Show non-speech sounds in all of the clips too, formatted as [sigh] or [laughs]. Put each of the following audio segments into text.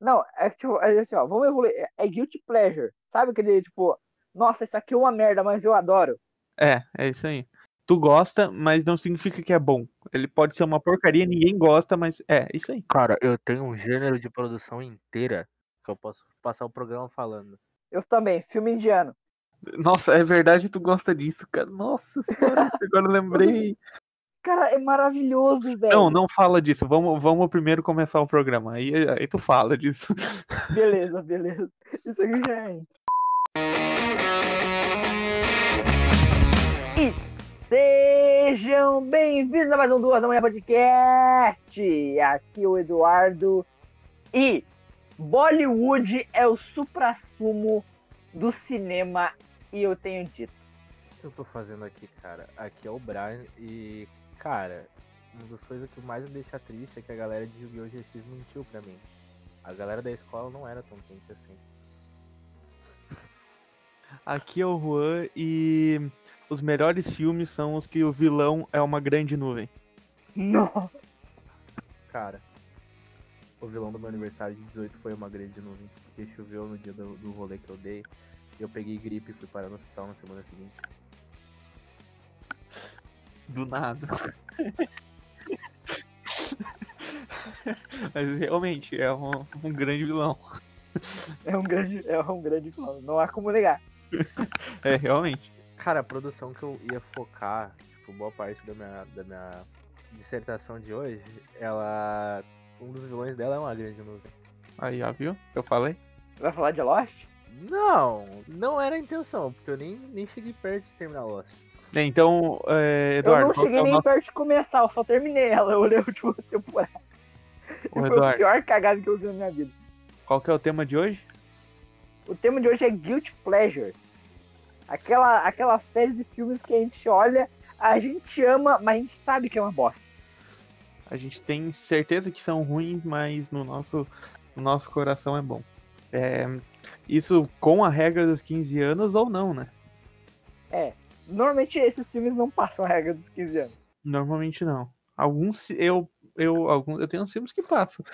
Não, é que, tipo, é assim, ó, vamos evoluir. É, é guilty pleasure. Sabe aquele, tipo, nossa, isso aqui é uma merda, mas eu adoro. É, é isso aí. Tu gosta, mas não significa que é bom. Ele pode ser uma porcaria, ninguém gosta, mas é isso aí. Cara, eu tenho um gênero de produção inteira que eu posso passar o programa falando. Eu também, filme indiano. Nossa, é verdade, tu gosta disso, cara. Nossa senhora, [laughs] agora eu lembrei. Cara, é maravilhoso, velho. Não, não fala disso. Vamos, vamos primeiro começar o programa. Aí, aí tu fala disso. Beleza, beleza. Isso aqui já é. E sejam bem-vindos a mais um Duas da Manhã Podcast. Aqui o Eduardo. E Bollywood é o supra-sumo do cinema e eu tenho dito. O que eu tô fazendo aqui, cara? Aqui é o Brian e, cara, uma das coisas que mais me deixa triste é que a galera de Yu-Gi-Oh! GX mentiu pra mim. A galera da escola não era tão quente assim. Aqui é o Juan e os melhores filmes são os que o vilão é uma grande nuvem. Não. Cara, o vilão do meu aniversário de 18 foi uma grande nuvem, porque choveu no dia do, do rolê que eu dei. Eu peguei gripe e fui parar no hospital na semana seguinte. Do nada. [laughs] Mas realmente é um, um grande vilão. É um grande, é um grande plano. Não há como negar. [laughs] É, realmente. Cara, a produção que eu ia focar, tipo, boa parte da minha, da minha dissertação de hoje, ela. Um dos vilões dela é uma grande nuvem. Aí, ó, viu? Eu falei. Vai falar de Lost? Não, não era a intenção, porque eu nem, nem cheguei perto de terminar Lost. Então, é, Eduardo. eu não cheguei é o nem nosso- perto de começar, eu só terminei ela. Eu olhei a última [laughs] temporada. Ô, foi Eduardo. a pior cagada que eu vi na minha vida. Qual que é o tema de hoje? O tema de hoje é Guilty Pleasure. Aquela, aquelas séries e filmes que a gente olha, a gente ama, mas a gente sabe que é uma bosta. A gente tem certeza que são ruins, mas no nosso, no nosso coração é bom. É, isso com a regra dos 15 anos ou não, né? Normalmente esses filmes não passam a regra dos 15 anos. Normalmente não. Alguns eu eu alguns eu tenho uns filmes que passam.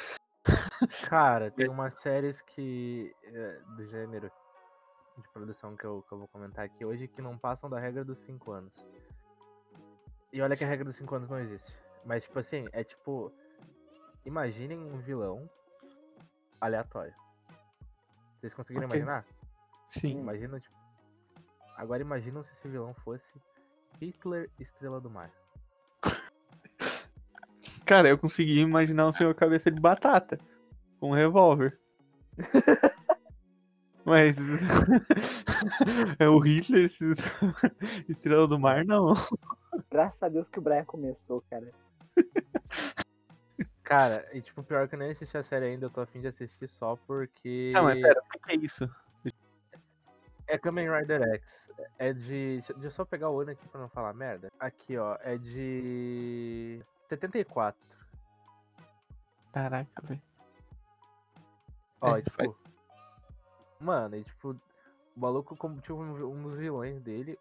Cara, tem umas séries que. é, do gênero de produção que eu, que eu vou comentar aqui hoje que não passam da regra dos 5 anos. E olha que a regra dos 5 anos não existe. Mas, tipo assim, é tipo. Imaginem um vilão aleatório. Vocês conseguiram Ok. imaginar? Sim. Imagina, tipo. Agora imaginam se esse vilão fosse Hitler Estrela do Mar. Cara, eu consegui imaginar um senhor cabeça de batata com um revólver. [laughs] Mas [laughs] é o Hitler, [laughs] Estrela do Mar, não. Graças a Deus que o Brian começou, cara. Cara, e tipo, pior que eu nem assisti a série ainda, eu tô afim de assistir só porque. Não, mas pera, o que que é isso? É Kamen Rider X. É de. Deixa eu só pegar o ano aqui pra não falar merda. Aqui, ó. É de. 74. Caraca, velho. Ó, É, tipo. faz- Mano, e tipo. O maluco, como tipo, um um dos vilões dele,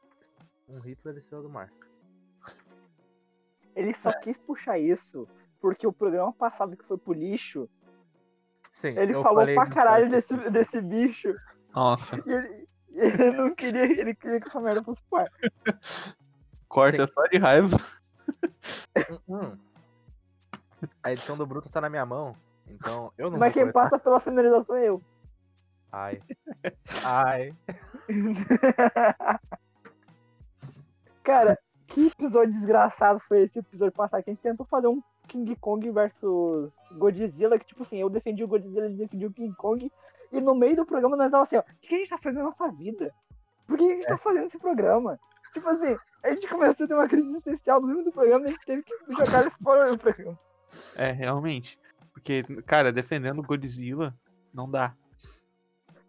um Hitler Estrela do Mar. Ele só quis puxar isso porque o programa passado que foi pro lixo, Sim, ele falou pra caralho desse, desse bicho. Nossa, E ele, ele não queria, ele queria que essa merda fosse pro ar. corta Sim. só de raiva. Hum. A edição do Bruto tá na minha mão. Então, eu não Mas vou quem passa pela finalização é eu. Ai. Ai. [laughs] Cara, que episódio desgraçado foi esse episódio passado? Que a gente tentou fazer um King Kong versus Godzilla, que tipo assim, eu defendi o Godzilla, ele defendia o King Kong, e no meio do programa nós tava assim, ó, o que a gente tá fazendo na nossa vida? Por que a gente tá fazendo esse programa? Tipo assim, a gente começou a ter uma crise existencial no meio do programa e a gente teve que jogar fora do programa. É, realmente. Porque, cara, defendendo o Godzilla, não dá.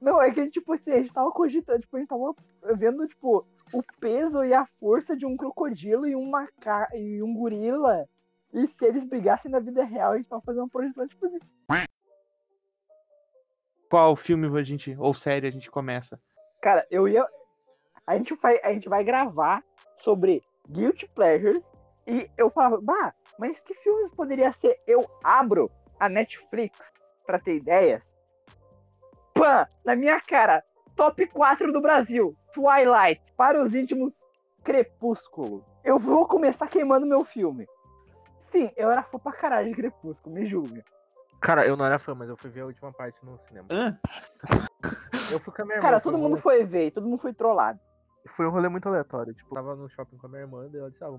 Não, é que, tipo assim, a gente tava cogitando, tipo, a gente tava vendo, tipo, o peso e a força de um crocodilo e um maca e um gorila. E se eles brigassem na vida real, a gente tava fazendo uma projeção, tipo assim. Qual filme a gente, ou série a gente começa? Cara, eu ia. A gente vai, a gente vai gravar sobre Guilty Pleasures e eu falava, bah, mas que filmes poderia ser? Eu abro a Netflix pra ter ideias Pan, na minha cara. Top 4 do Brasil. Twilight. Para os íntimos, Crepúsculo. Eu vou começar queimando meu filme. Sim, eu era fã pra caralho de Crepúsculo, me julga. Cara, eu não era fã, mas eu fui ver a última parte no cinema. Hã? Eu fui com a minha irmã. Cara, todo mundo foi ver, todo mundo foi trollado. Foi um rolê muito aleatório. Tipo, eu tava no shopping com a minha irmã, daí ela disse, ah,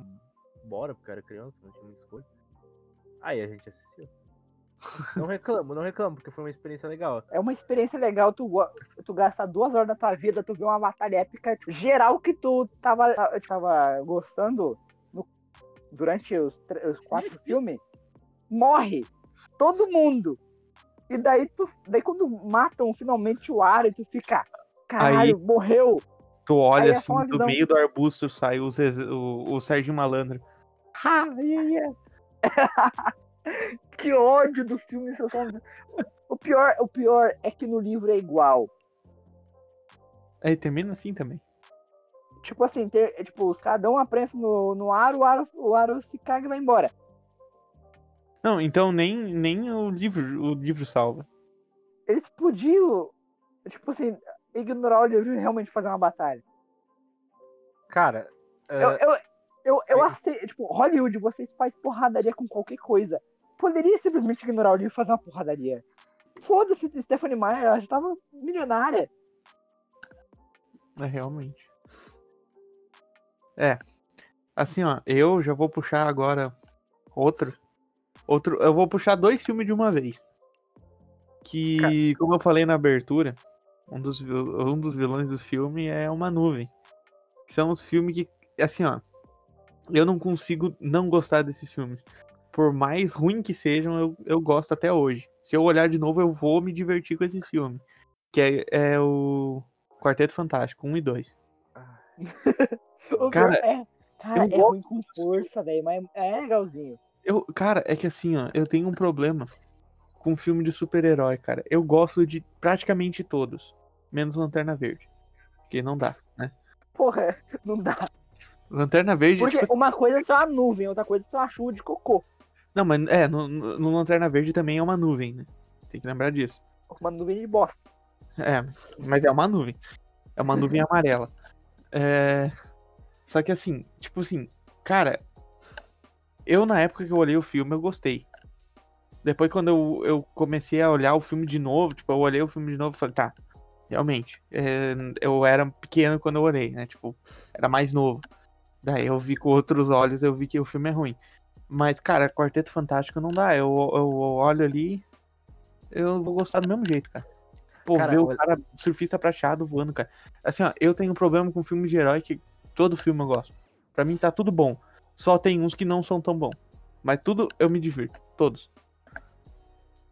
bora, porque eu era criança, não tinha muita escolha. Aí a gente assistiu. Não reclamo, não reclamo, porque foi uma experiência legal. É uma experiência legal tu, tu gastar duas horas da tua vida, tu ver uma batalha épica, tipo, geral que tu tava, tava gostando no- durante os, os quatro [laughs] filmes, morre. Todo mundo. E daí tu. Daí quando matam finalmente o Aro, tu fica. Caralho, morreu! Tu olha Aí é assim, uma do meio do arbusto sai o, o, o Serginho Malandro. Ha, yeah, yeah. [laughs] Que ódio do filme. Sessão... O pior, o pior é que no livro é igual. Aí termina assim também. Tipo assim, ter, é, tipo, os caras dão uma prensa no, no Aro, o Aro, o Aro se caga e vai embora. Não, então nem, nem o livro o livro salva. Eles podiam, tipo assim, ignorar o livro e realmente fazer uma batalha. Cara, Eu, eh, eu, eu, eu aí- aceito, tipo, Hollywood, vocês fazem porradaria com qualquer coisa. Poderia simplesmente ignorar o livro e fazer uma porradaria. Foda-se, Stephanie Meyer, ela já tava milionária. É, realmente. É. Assim, ó, eu já vou puxar agora outro. Outro. Eu vou puxar dois filmes de uma vez. Que, como eu falei na abertura, um dos, um dos vilões do filme é uma nuvem. São os filmes que. Assim, ó. Eu não consigo não gostar desses filmes. Por mais ruim que sejam, eu, eu gosto até hoje. Se eu olhar de novo, eu vou me divertir com esses filmes. Que é, é o Quarteto Fantástico, 1 e 2. [laughs] O Cara, é, cara, é ruim com força, velho, mas é legalzinho. Eu, cara, é que assim, ó, eu tenho um problema com filme de super-herói, cara. Eu gosto de praticamente todos, menos Lanterna Verde. Porque não dá, né? Porra, [laughs] não dá. Lanterna Verde, Porque tipo, uma coisa é só a nuvem, outra coisa é só a chuva de cocô. não, mas é, no, no no Lanterna Verde também é uma nuvem, né? Tem que lembrar disso. Uma nuvem de bosta. É, mas, mas é uma nuvem. É uma nuvem [laughs] amarela. É... Só que assim, tipo assim, cara, eu na época que eu olhei o filme, eu gostei. Depois, quando eu, eu comecei a olhar o filme de novo, tipo, eu olhei o filme de novo e falei, tá, realmente, é, eu era pequeno quando eu olhei, né? Tipo, era mais novo. Daí eu vi com outros olhos, eu vi que o filme é ruim. Mas, cara, Quarteto Fantástico não dá. Eu, eu olho ali, eu vou gostar do mesmo jeito, cara. Pô, Cara, ver o cara surfista prateado voando, cara. Assim, ó, eu tenho um problema com filme de herói que todo filme eu gosto. Pra mim tá tudo bom. Só tem uns que não são tão bons. Mas tudo eu me divirto. Todos.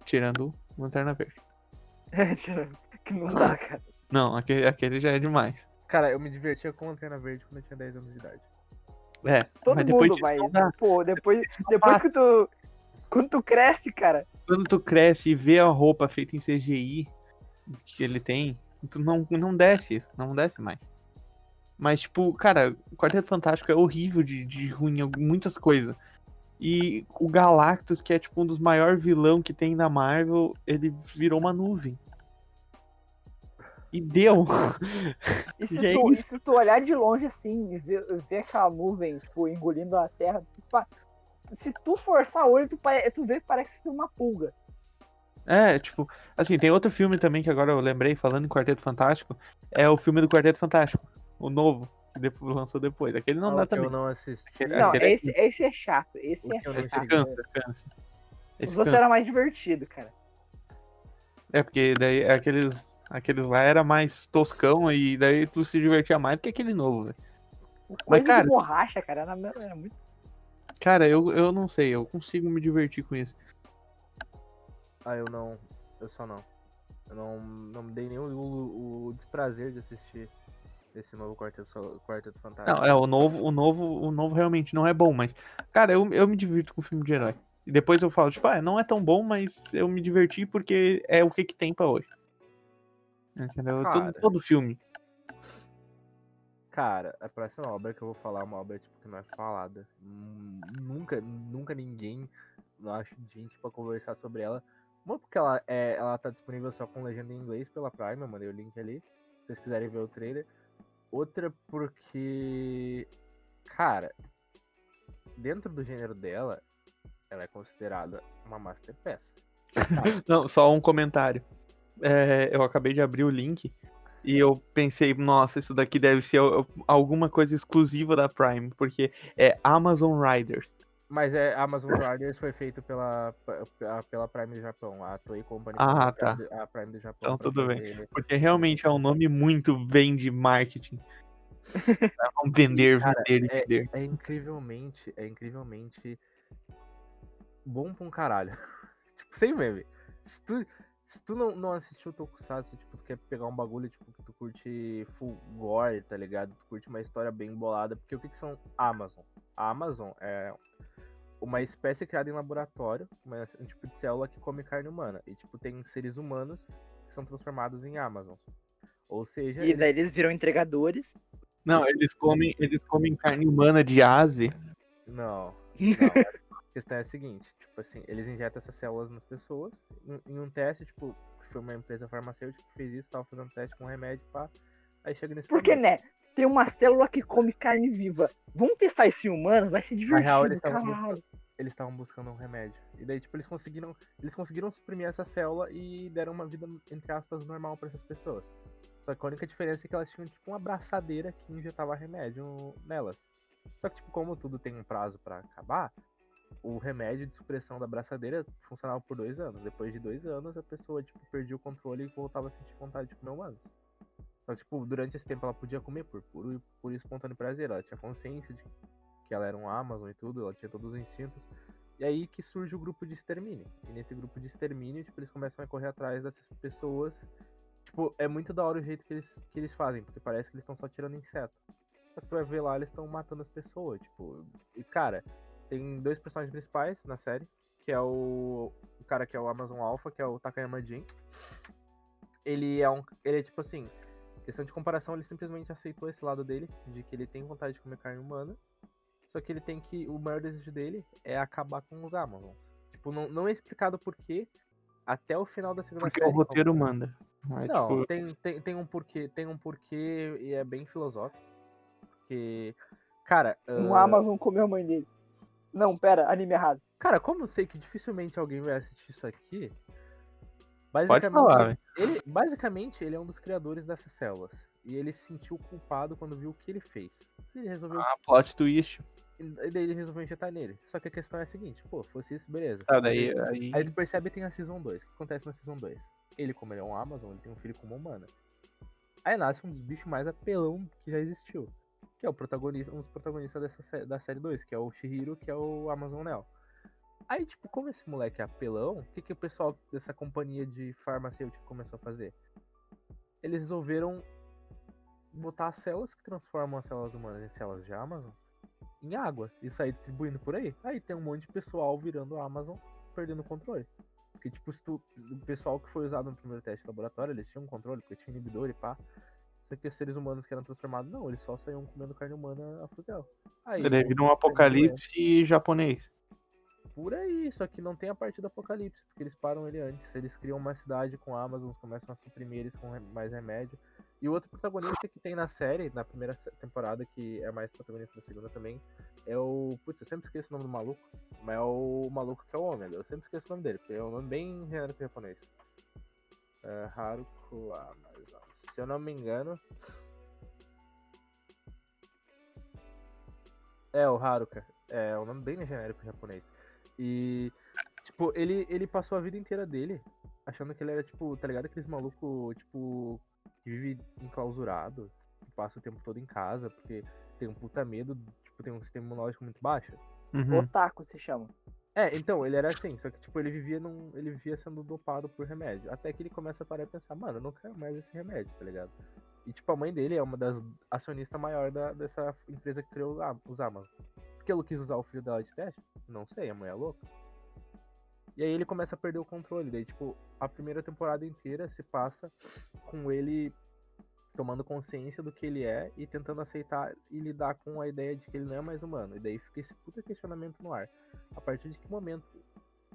Tirando Lanterna Verde. [laughs] que não dá, cara. Não, aquele, aquele já é demais. cara, eu me divertia com Lanterna Verde quando eu tinha 10 anos de idade. É, Todo mas depois mundo, mas, pô, depois, depois que tu. Quando tu cresce, cara. Quando tu cresce e vê a roupa feita em CGI que ele tem, tu não, não desce, não desce mais. Mas, tipo, cara, o Quarteto Fantástico é horrível de, de ruim em muitas coisas. E o Galactus, que é tipo um dos maiores vilão que tem na Marvel, ele virou uma nuvem. E deu. [laughs] E se, é tu, e isso. se tu olhar de longe assim ver, ver aquela nuvem, tipo, engolindo a terra, tu se tu forçar o olho, tu, tu vê que parece que uma pulga. É, tipo, assim, tem outro filme também que agora eu lembrei, falando em Quarteto Fantástico, é o filme do Quarteto Fantástico, o novo, que depois, lançou depois. Aquele não Ah, dá também. Eu não assisti. Aquele- Não, aquele é esse, esse é chato. Esse O é chato. cheguei. Cansa, cansa. Esse Você cansa. era mais divertido, cara. É, porque daí aqueles, aqueles lá era mais toscão e daí tu se divertia mais do que aquele novo, velho. Coisa cara, de borracha, cara, era, era muito. Cara, eu, eu não sei, eu consigo me divertir com isso. Ah, eu não. Eu só não. Eu não, não me dei nem o, o- o desprazer de assistir esse novo Quarteto, Quarteto Fantástico. Não, é, o novo, o novo, o novo realmente não é bom, mas, cara, eu, eu me divirto com filme de herói. E depois eu falo, tipo, ah, não é tão bom, mas eu me diverti porque é o que que tem pra hoje. Entendeu? Todo, Cara. todo filme. Cara, a próxima obra que eu vou falar é uma obra tipo, que não é falada. Hum, Nunca, nunca ninguém, acho gente pra conversar sobre ela, Uma porque ela, é, ela tá disponível só com legenda em inglês pela Prime, eu mandei o link ali, se vocês quiserem ver o trailer. Outra porque, cara, dentro do gênero dela, ela é considerada uma masterpiece. [laughs] Não, só um comentário. É, eu acabei de abrir o link e eu pensei, nossa, isso daqui deve ser al- alguma coisa exclusiva da Prime, porque é Amazon Riders. Mas é Amazon Riders foi feito pela, pe- pela Prime do Japão, a Toei Company. Ah, tá. A Prime do Japão. Então, tudo bem. Porque realmente é um nome muito bem de marketing. [laughs] Vamos vender, Cara, vender, vender. É incrivelmente, é incrivelmente bom pra um caralho. [laughs] tipo, sem meme. Tu, se tu não, não assistiu o Tokusatsu, tipo, tu quer pegar um bagulho, tipo, que tu curte full gore, tá ligado? Tu curte uma história bem bolada, porque o que que são Amazon? A Amazon é uma espécie criada em laboratório, uma- um tipo de célula que come carne humana. E, tipo, tem seres humanos que são transformados em Amazon. Ou seja, E daí eles viram entregadores. Não, eles comem, eles comem carne humana de ase. Não. [laughs] não questão é a seguinte, tipo assim, eles injetam essas células nas pessoas, em, em um teste, tipo, que foi uma empresa farmacêutica que fez isso, tava fazendo teste com remédio, pá. Aí chega nesse Porque, né? Tem uma célula que come carne viva. Vamos testar isso em humanos? Vai ser divertido, real, eles tavam caralho. Eles estavam buscando um remédio. E daí, tipo, eles conseguiram. Eles conseguiram suprimir essa célula e deram uma vida, entre aspas, normal pra essas pessoas. Só que a única diferença é que elas tinham, tipo, uma abraçadeira que injetava remédio nelas. Só que, tipo, como tudo tem um prazo pra acabar, o remédio de supressão da abraçadeira funcionava por dois anos. Depois de dois anos, a pessoa, tipo, perdia o controle e voltava a sentir vontade de comer humanos. Que, tipo, durante esse tempo ela podia comer por puro e por espontâneo prazer. Ela tinha consciência de que ela era um Amazon e tudo, ela tinha todos os instintos. E aí que surge o grupo de extermínio. E nesse grupo de extermínio, tipo, eles começam a correr atrás dessas pessoas. Tipo, é muito da hora o jeito que eles, que eles fazem, porque parece que eles estão só tirando inseto. Só que tu vai ver lá, eles estão matando as pessoas, tipo. E cara, tem dois personagens principais na série, que é o, o cara que é o Amazon Alpha, que é o Takayama Jin. Ele é um. Ele é tipo assim. Questão de comparação, ele simplesmente aceitou esse lado dele, de que ele tem vontade de comer carne humana. Só que ele tem que. O maior desejo dele é acabar com os Amazons. Tipo, não, não é explicado por quê. Até o final da segunda Porque série. o roteiro manda. É, Não, tipo, tem, tem, tem um porquê, tem um porquê e é bem filosófico. Porque, cara, Um ah, Amazon comeu a mãe dele. Não, pera, anime errado. cara, como eu sei que dificilmente alguém vai assistir isso aqui, Pode basicamente, falar, velho. ele, basicamente ele é um dos criadores dessas células. E ele se sentiu culpado quando viu o que ele fez. Ele resolveu, Ah, plot twist. e daí ele resolveu injetar nele. Só que a questão é a seguinte, pô, fosse isso, beleza. Tá, daí, aí... Aí tu percebe que tem a Season 2. O que acontece na Season 2? Ele, como ele é um Amazon, ele tem um filho com uma humana. Aí nasce um dos bichos mais apelão que já existiu. Que é o protagonista, um dos protagonistas dessa, da série 2, que é o Shihiro, que é o Amazon Neo. Aí, tipo, como esse moleque é apelão, o que, que o pessoal dessa companhia de farmacêutica começou a fazer? Eles resolveram botar as células que transformam as células humanas em células de Amazon em água e sair distribuindo por aí. Aí tem um monte de pessoal virando Amazon, perdendo o controle. Porque, tipo, o pessoal que foi usado no primeiro teste de laboratório, eles tinham controle, porque tinha inibidor e pá. Que os seres humanos que eram transformados, não, eles só saíam comendo carne humana a fuzel. Aí, Daí vira um apocalipse japonês. por aí, só que não tem a parte do apocalipse, porque eles param ele antes. Eles criam uma cidade com Amazons, começam a suprimir eles com mais remédio. E o outro protagonista que tem na série, na primeira temporada, que é mais protagonista da segunda também, é o. Putz, eu sempre esqueço o nome do maluco, mas é o maluco que é o Ômega. Eu sempre esqueço o nome dele, porque é um nome bem genérico japonês. É, Haruko Amazon. Se eu não me engano. É, o Haruka. É um nome bem genérico japonês. E, tipo, ele, ele passou a vida inteira dele achando que ele era, tipo, tá ligado? Aqueles maluco, tipo, que vive enclausurado, que passa o tempo todo em casa, porque tem um puta medo, tipo, tem um sistema imunológico muito baixo. Uhum. Otaku se chama. É, então, ele era assim, só que, tipo, ele vivia num. Ele vivia sendo dopado por remédio. Até que ele começa a parar e pensar, mano, eu não quero mais esse remédio, tá ligado? E, tipo, a mãe dele é uma das acionistas maior da, dessa empresa que criou os Am- os Amazon. Por que ela quis usar o filho dela de teste? Não sei, a mãe é louca. E aí ele começa a perder o controle. Daí, tipo, a primeira temporada inteira se passa com ele tomando consciência do que ele é e tentando aceitar e lidar com a ideia de que ele não é mais humano. E daí fica esse puta questionamento no ar. A partir de que momento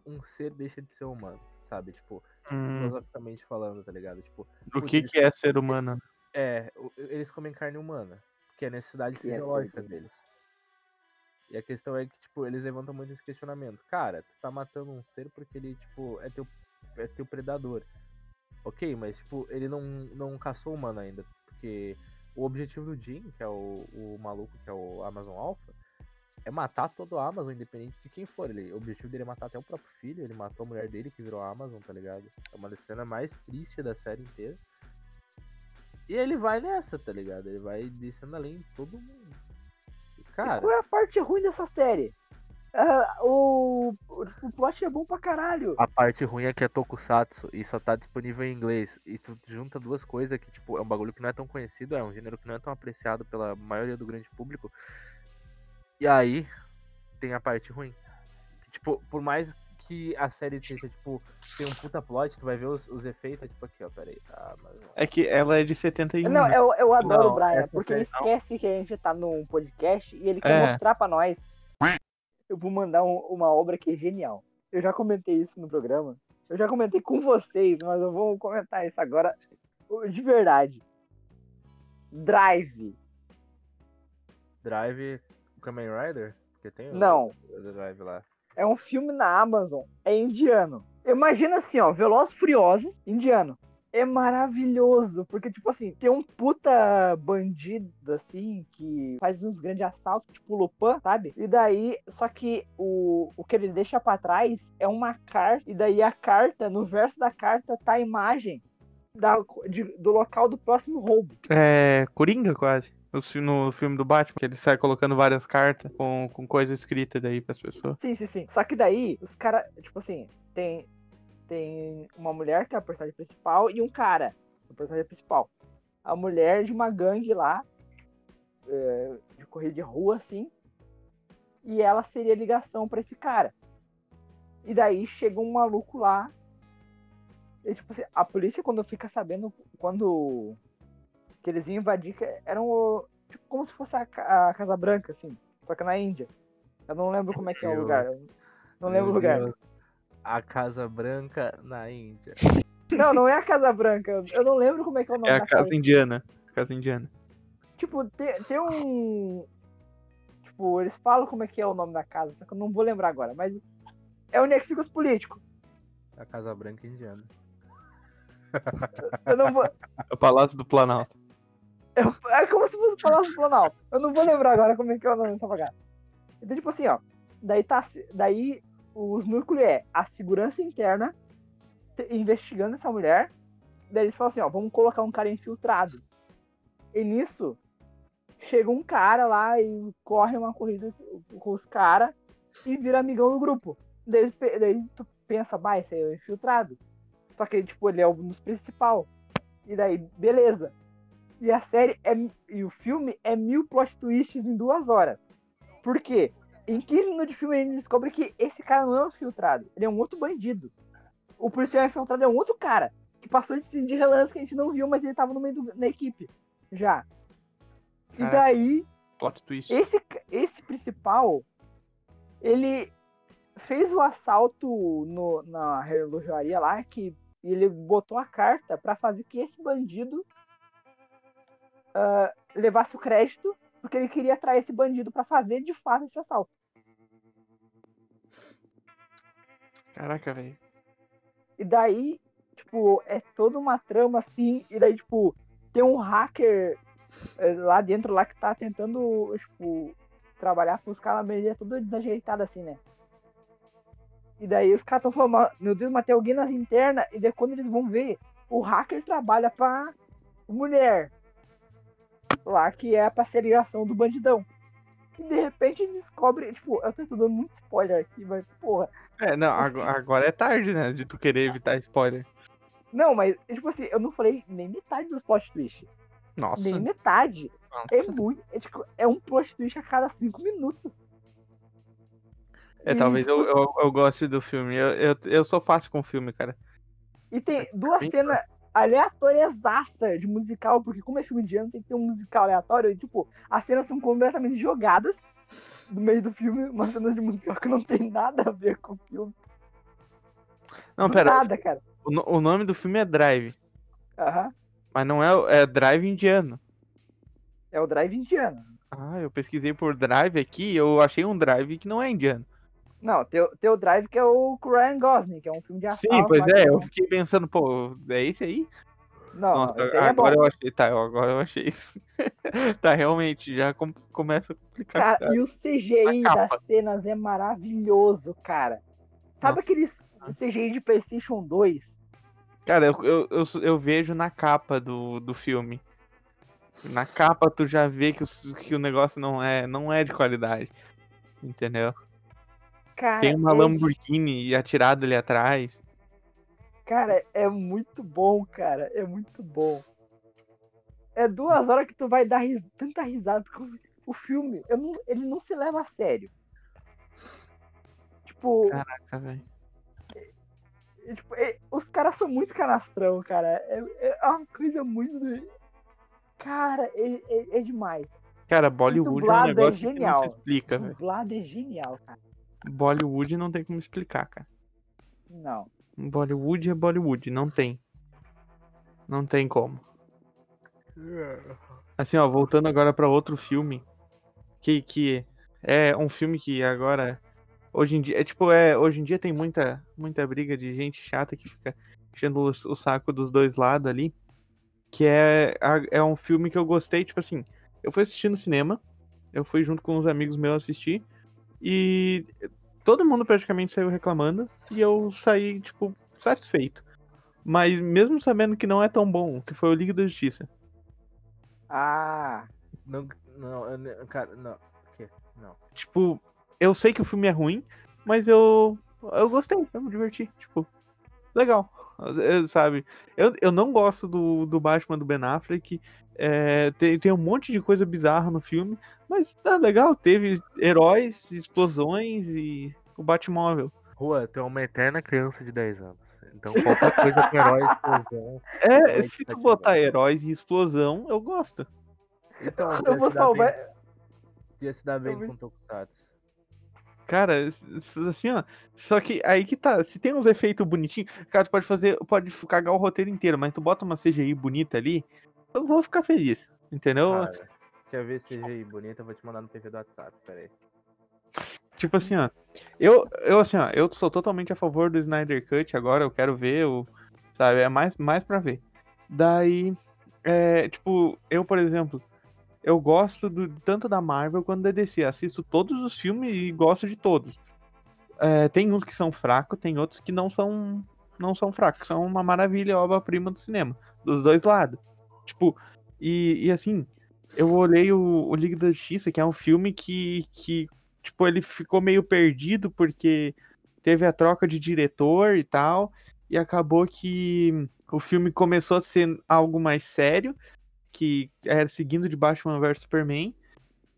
um ser deixa de ser humano? sabe? Tipo, Hum, filosoficamente falando, tá ligado? Tipo, o que que é ser humano? é, eles comem carne humana, que é a necessidade Que é fisiológica ser deles. E a questão é que, tipo, eles levantam muito esse questionamento. Cara, tu tá matando um ser porque ele, tipo, é teu, é teu predador. Ok, mas, tipo, ele não, não caçou humano ainda. Porque o objetivo do Jim, que é o, o maluco, que é o Amazon Alpha, é matar todo a Amazon, independente de quem for. Ele, o objetivo dele é matar até o próprio filho. Ele matou a mulher dele, que virou a Amazon, tá ligado? É uma das cenas mais tristes da série inteira. E ele vai nessa, tá ligado? Ele vai descendo além de todo mundo. E, E cara, qual é a parte ruim dessa série? Ah, o, o, plot é bom pra caralho. a parte ruim é que é Tokusatsu e só tá disponível em inglês. E tu junta duas coisas que, tipo, é um bagulho que não é tão conhecido, é um gênero que não é tão apreciado pela maioria do grande público. E aí tem a parte ruim. Que, tipo, por mais que a série seja, tipo, tem um puta plot, tu vai ver os, os efeitos, é tipo aqui, ó, peraí. Ah, mas... É que ela é de 71. Não, né? eu, eu adoro Não, o Brian, porque ele esquece que a gente tá num podcast e ele quer É. mostrar pra nós. Eu vou mandar um- uma obra que é genial. Eu já comentei isso no programa. Eu já comentei com vocês, mas eu vou comentar isso agora de verdade. Drive. Drive Kamen Rider? Porque tem Não. o Drive lá. É um filme na Amazon. É indiano. Imagina assim, ó, Velozes Furiosos, indiano. É maravilhoso, porque, tipo assim, tem um puta bandido, assim, que faz uns grandes assaltos, tipo Lupin, sabe? E daí, só que o, o que ele deixa pra trás é uma carta, e daí a carta, no verso da carta, tá a imagem da, de- do local do próximo roubo. É Coringa, quase. No filme do Batman, que ele sai colocando várias cartas com, com coisa escrita daí pras pessoas. Sim, sim, sim. Só que daí, os caras, tipo assim, tem, tem uma mulher que é a personagem principal e um cara, o personagem principal. A mulher de uma gangue lá, é, de corrida de rua, assim, e ela seria ligação pra esse cara. E daí chega um maluco lá. E, tipo assim, a polícia, quando fica sabendo, quando que eles iam invadir, eram tipo, como se fosse a, a Casa Branca, assim, só que na Índia. Eu não lembro como é que é o lugar. Não lembro o lugar. A Casa Branca na Índia. Não, não é a Casa Branca. eu- Eu não lembro como é que é o nome É a casa indiana. Casa indiana. Tipo, tem, tem um. Tipo, eles falam como é que é o nome da casa, só que eu não vou lembrar agora, mas é onde é que fica os políticos. A Casa Branca indiana. Eu não vou. É o Palácio do Planalto. eu- é como se fosse o Palácio do Planalto. Eu não vou lembrar agora como é que é o nome dessa bagaça. Então, tipo assim, ó. Daí tá. Daí os núcleos é a segurança interna te- investigando essa mulher. Daí eles falam assim, ó, vamos colocar um cara infiltrado. E nisso, chega um cara lá e corre uma corrida com- os caras e vira amigão do grupo. Daí, daí tu pensa, bah, esse aí é o infiltrado. Só que, tipo, ele é um dos principal. E daí, beleza. E a série é. E o filme é mil plot twists em duas horas. Por quê? Em 15 minutos de filme gente descobre que esse cara não é um infiltrado. Ele é um outro bandido. O policial infiltrado é um outro cara. Que passou de, de relance que a gente não viu, mas ele tava no meio do- da equipe. Já. E Caraca. daí, Plot twist. esse, esse principal, ele fez o assalto no, na relojaria lá, que ele botou a carta pra fazer que esse bandido ah, levasse o crédito, porque ele queria atrair esse bandido pra fazer de fato esse assalto. Caraca, velho. E daí, tipo, é toda uma trama assim, e daí, tipo, tem um hacker eh, lá dentro lá que tá tentando, tipo, trabalhar com os caras, mas ele é todo desajeitado assim, né? E daí os caras tão falando, "Ma- meu Deus, matei alguém nas internas, e daí quando eles vão ver, o hacker trabalha pra mulher. Lá que é a parceriação do bandidão. E de repente descobre, tipo, eu tô dando muito spoiler aqui, mas porra. É, não, ago- agora é tarde, né? De tu querer evitar spoiler. Não, mas, tipo assim, eu não falei nem metade dos plot twist. Nossa. Nem metade. É nossa. muito. É, tipo, é um plot twist a cada cinco minutos. É, E, talvez eu, tipo, eu, eu goste do filme. Eu, eu, eu sou fácil com filme, cara. E tem duas cenas aleatórias de musical, porque como é filme indiano, tem que ter um musical aleatório. E, tipo, as cenas são completamente jogadas no meio do filme, umas cenas de musical que não tem nada a ver com o filme. Não, pera. nada, cara. O, o nome do filme é Drive. Aham. Mas não é, é Drive indiano. É o Drive indiano. Ah, eu pesquisei por Drive aqui e eu achei um Drive que não é indiano. Não, tem, o- tem o Drive que é o o Ryan Gosling, que é um filme de ação. Sim, pois é, eu fiquei pensando, pô, é esse aí? Não, Nossa, aí é bom. agora eu achei, tá, agora eu achei isso. [laughs] tá, realmente, já com- começa a complicar. Cara, e o CGI das cenas é maravilhoso, cara. Sabe Nossa. aqueles CGI de PlayStation 2? Cara, eu, eu, eu, eu vejo na capa do, do filme. Na capa tu já vê que, os- que o negócio não é, não é de qualidade. Entendeu? Cara, Tem uma é, Lamborghini atirada ali atrás. cara, é muito bom, cara. É muito bom. É duas horas que tu vai dar ris- tanta risada, porque o- filme, não- ele não se leva a sério. Tipo, Caraca, velho. é, tipo, é- os caras são muito canastrão, cara. É, é uma coisa muito. Cara, é, é- é demais. Cara, Bollywood é um dublado é negócio que não genial. se explica, velho. Dublado é genial, cara. Bollywood não tem como explicar, cara. Não. Bollywood é Bollywood, não tem. Não tem como. Assim, ó, voltando agora pra outro filme, que, que é um filme que agora, hoje em dia, é tipo, é, hoje em dia tem muita, muita briga de gente chata que fica enchendo o, saco dos dois lados ali, que é, é um filme que eu gostei, tipo assim, eu fui assistir no cinema, eu fui junto com uns amigos meus assistir, e todo mundo praticamente saiu reclamando, e eu saí, tipo, satisfeito. Mas mesmo sabendo que não é tão bom, que foi o Liga da Justiça. Ah, Não, não, eu cara, não. Não. Tipo, eu sei que o filme é ruim, mas eu eu gostei, eu me diverti, tipo, legal, eu- sabe? Eu, eu não gosto do, do Batman do Ben Affleck, é, tem, tem um monte de coisa bizarra no filme, mas tá legal, teve heróis, explosões e o Batmóvel. Rua, tu é uma eterna criança de 10 anos. Então qualquer coisa com herói explosão. É, se tu botar heróis e explosão, eu gosto. Então, [laughs] eu ia vou salvar. bem- Ia se dar bem vou- com Tokusatsu. Cara, assim, ó. Só que aí que tá. Se tem uns efeitos bonitinhos, cara, tu pode fazer. Pode cagar o roteiro inteiro, mas tu bota uma CGI bonita ali, eu vou ficar feliz. Entendeu? Cara, quer ver CGI bonita? Eu vou te mandar no PV do WhatsApp, peraí. Tipo assim, ó. Eu, eu assim, ó, eu sou totalmente a favor do Snyder Cut agora, eu quero ver, o, sabe? É mais, mais pra ver. Daí, é, tipo, eu, por exemplo, eu gosto do, tanto da Marvel quanto da DC. Assisto todos os filmes e gosto de todos. É, tem uns que são fracos, tem outros que não são não são fracos, são uma maravilha, obra-prima do cinema, dos dois lados. Tipo, e, e assim, eu olhei o, o Liga da Justiça, que é um filme que, que tipo, ele ficou meio perdido porque teve a troca de diretor e tal, e acabou que o filme começou a ser algo mais sério, que era seguindo de Batman vs Superman,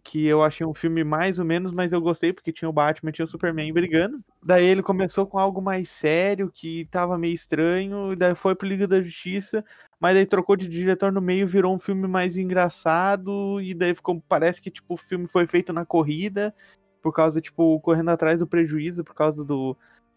que eu achei um filme mais ou menos, mas eu gostei porque tinha o Batman tinha o Superman brigando. Daí ele começou com algo mais sério, que tava meio estranho, e daí foi pro Liga da Justiça, mas daí trocou de diretor no meio, virou um filme mais engraçado, e daí ficou, parece que tipo o filme foi feito na corrida, por causa tipo correndo atrás do prejuízo, por causa do,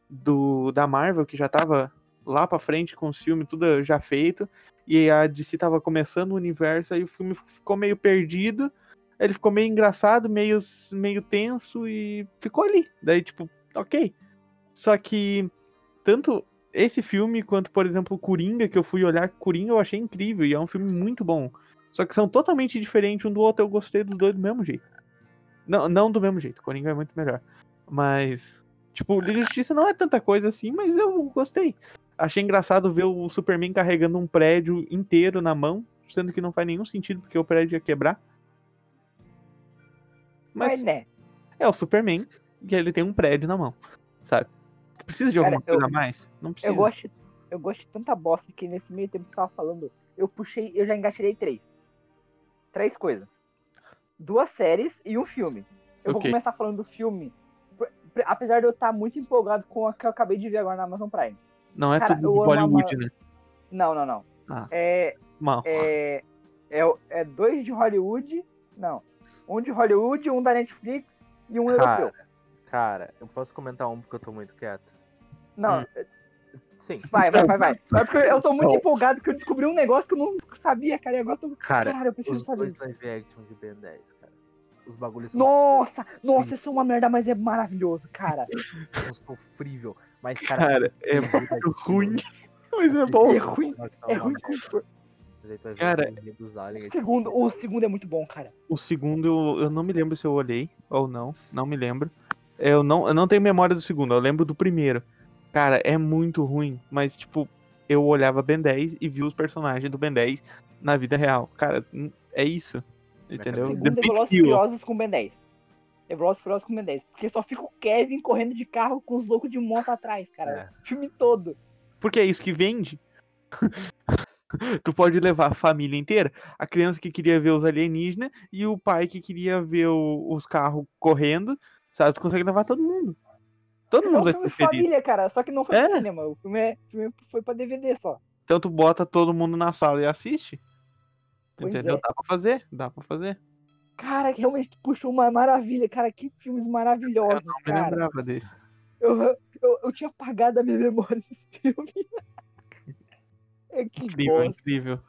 do da Marvel que já tava lá pra frente com os filmes tudo já feito, e a DC tava começando o universo, aí o filme ficou meio perdido, ele ficou meio engraçado, meio, meio tenso e ficou ali. Daí, tipo, ok. Só que tanto esse filme quanto, por exemplo, Coringa, que eu fui olhar, Coringa eu achei incrível e é um filme muito bom. Só que são totalmente diferentes um do outro, eu gostei dos dois do mesmo jeito. Não, não do mesmo jeito, Coringa é muito melhor. Mas, tipo, Liga da Justiça não é tanta coisa assim, mas eu gostei. Achei engraçado ver o Superman carregando um prédio inteiro na mão, sendo que não faz nenhum sentido porque o prédio ia quebrar. Mas, né? é o Superman e ele tem um prédio na mão, sabe? Precisa de Cara, alguma coisa eu- a mais? Não precisa. Eu gosto, eu gosto de tanta bosta que nesse meio tempo que eu tava falando, eu puxei, eu já engatilhei três. Três coisas. Duas séries e um filme. Eu vou Ok. começar falando do filme. Apesar de eu estar muito empolgado com a que eu acabei de ver agora na Amazon Prime. Não é Cara, tudo Bollywood, a- né? Não, não, não. Ah. É, Mal. é, é, é dois de Hollywood. Não. Um de Hollywood, um da Netflix e um Cara, europeu. cara, eu posso comentar um porque eu tô muito quieto. Não, Hum. Sim. Vai, vai, vai, vai. [laughs] Porque Eu tô muito Não. empolgado porque eu descobri um negócio que eu não sabia, cara. E agora eu tô. Cara, Caralho, eu preciso os fazer dois isso. live action de Ben 10, cara. Os bagulhos são Nossa, nossa, isso é uma merda, mas é maravilhoso, cara. [laughs] são sofrível. Mas, cara, Cara, é muito muito ruim, mas é É bom. ruim, é ruim com for- Cara, O segundo, o segundo é muito bom, cara. O segundo, eu, eu não me lembro se eu olhei ou não, não me lembro. Eu não, eu não tenho memória do segundo, eu lembro do primeiro. Cara, é muito ruim, mas tipo, eu olhava Ben 10 e vi os personagens do Ben 10 na vida real. Cara, é isso. Entendeu? segundo The é Velozes. Furiosos com Ben 10. É Velozes Furiosos com Ben 10. Porque só fica o Kevin correndo de carro com os loucos de moto atrás, cara. O filme todo. Porque é isso que vende. [laughs] tu pode levar a família inteira. A criança que queria ver os alienígenas e o pai que queria ver o- os carros correndo. Sabe? Tu consegue levar todo mundo. Todo É mundo um vai filme ser feliz. família, cara. Só que não foi É. pro cinema. O filme, é, o filme foi pra DVD só. Então tu bota todo mundo na sala e assiste. Pois Entendeu? é. Dá pra fazer, dá pra fazer. Cara, que realmente puxou uma maravilha. Cara, que filmes maravilhosos, Eu me cara. lembrava desse. Eu, eu, eu tinha apagado a minha memória desse filme. [laughs] É que Incrível, bosta. incrível.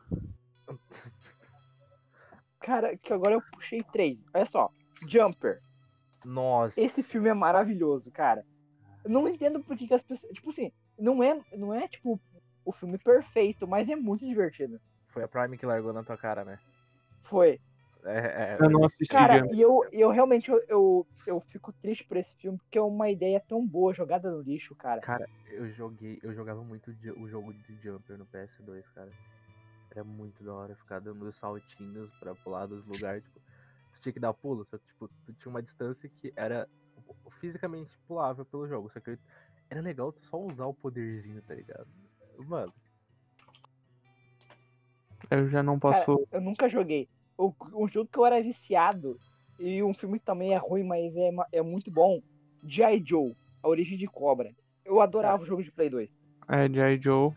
Cara, que agora eu puxei três. Olha só. Jumper. Nossa. Esse filme é maravilhoso, cara. Eu não entendo por que, que as pessoas. Tipo assim, não é, não é tipo o filme perfeito, mas é muito divertido. Foi a Prime que largou na tua cara, né? Foi. É, é, Eu não assisti Cara, e eu, eu realmente eu, eu, eu fico triste por esse filme, porque é uma ideia tão boa jogada no lixo, cara. Cara, eu joguei, eu jogava muito o jogo de Jumper no PS2, cara. Era muito da hora ficar dando os saltinhos pra pular dos lugares, tipo, tu tinha que dar pulo, só que tipo, tu tinha uma distância que era fisicamente pulável pelo jogo, só que era legal tu só usar o poderzinho, tá ligado? Mano, Eu já não Cara, posso. eu nunca joguei. O, um jogo que eu era viciado, e um filme que também é ruim, mas é, é muito bom. G.I. Joe, A Origem de Cobra. Eu adorava o jogo de Play 2. É, G.I. Joe.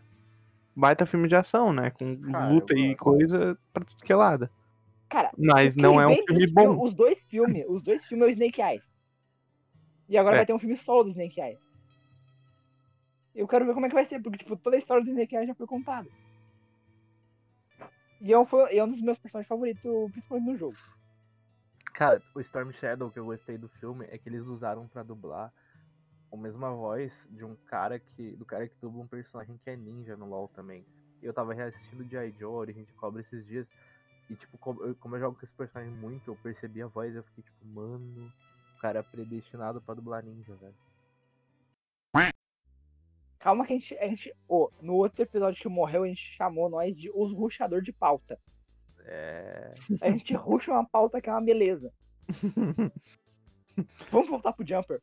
Baita filme de ação, né? Com Cara, luta eu e coisa pra tudo que é lado. Cara, Mas não é um filme bom. Os dois filmes, os dois filmes é o Snake Eyes. E agora É. vai ter um filme solo do Snake Eyes. Eu quero ver como é que vai ser, porque tipo, toda a história do Snake Eyes já foi contada. E é um, é um dos meus personagens favoritos, principalmente no jogo. cara, o Storm Shadow que eu gostei do filme é que eles usaram pra dublar a mesma voz de um cara que. do cara que dubla um personagem que é ninja no LoL também. Eu tava reassistindo G.I. Joe, Origem de Cobra esses dias. E tipo, como eu, como eu jogo com esse personagem muito, eu percebi a voz e eu fiquei tipo, mano, o cara é predestinado pra dublar ninja, velho. Calma que a gente. A gente ô, no outro episódio que morreu, a gente chamou nós de os ruxador de pauta. É. A gente ruxa uma pauta que é uma beleza. [laughs] Vamos voltar pro Jumper.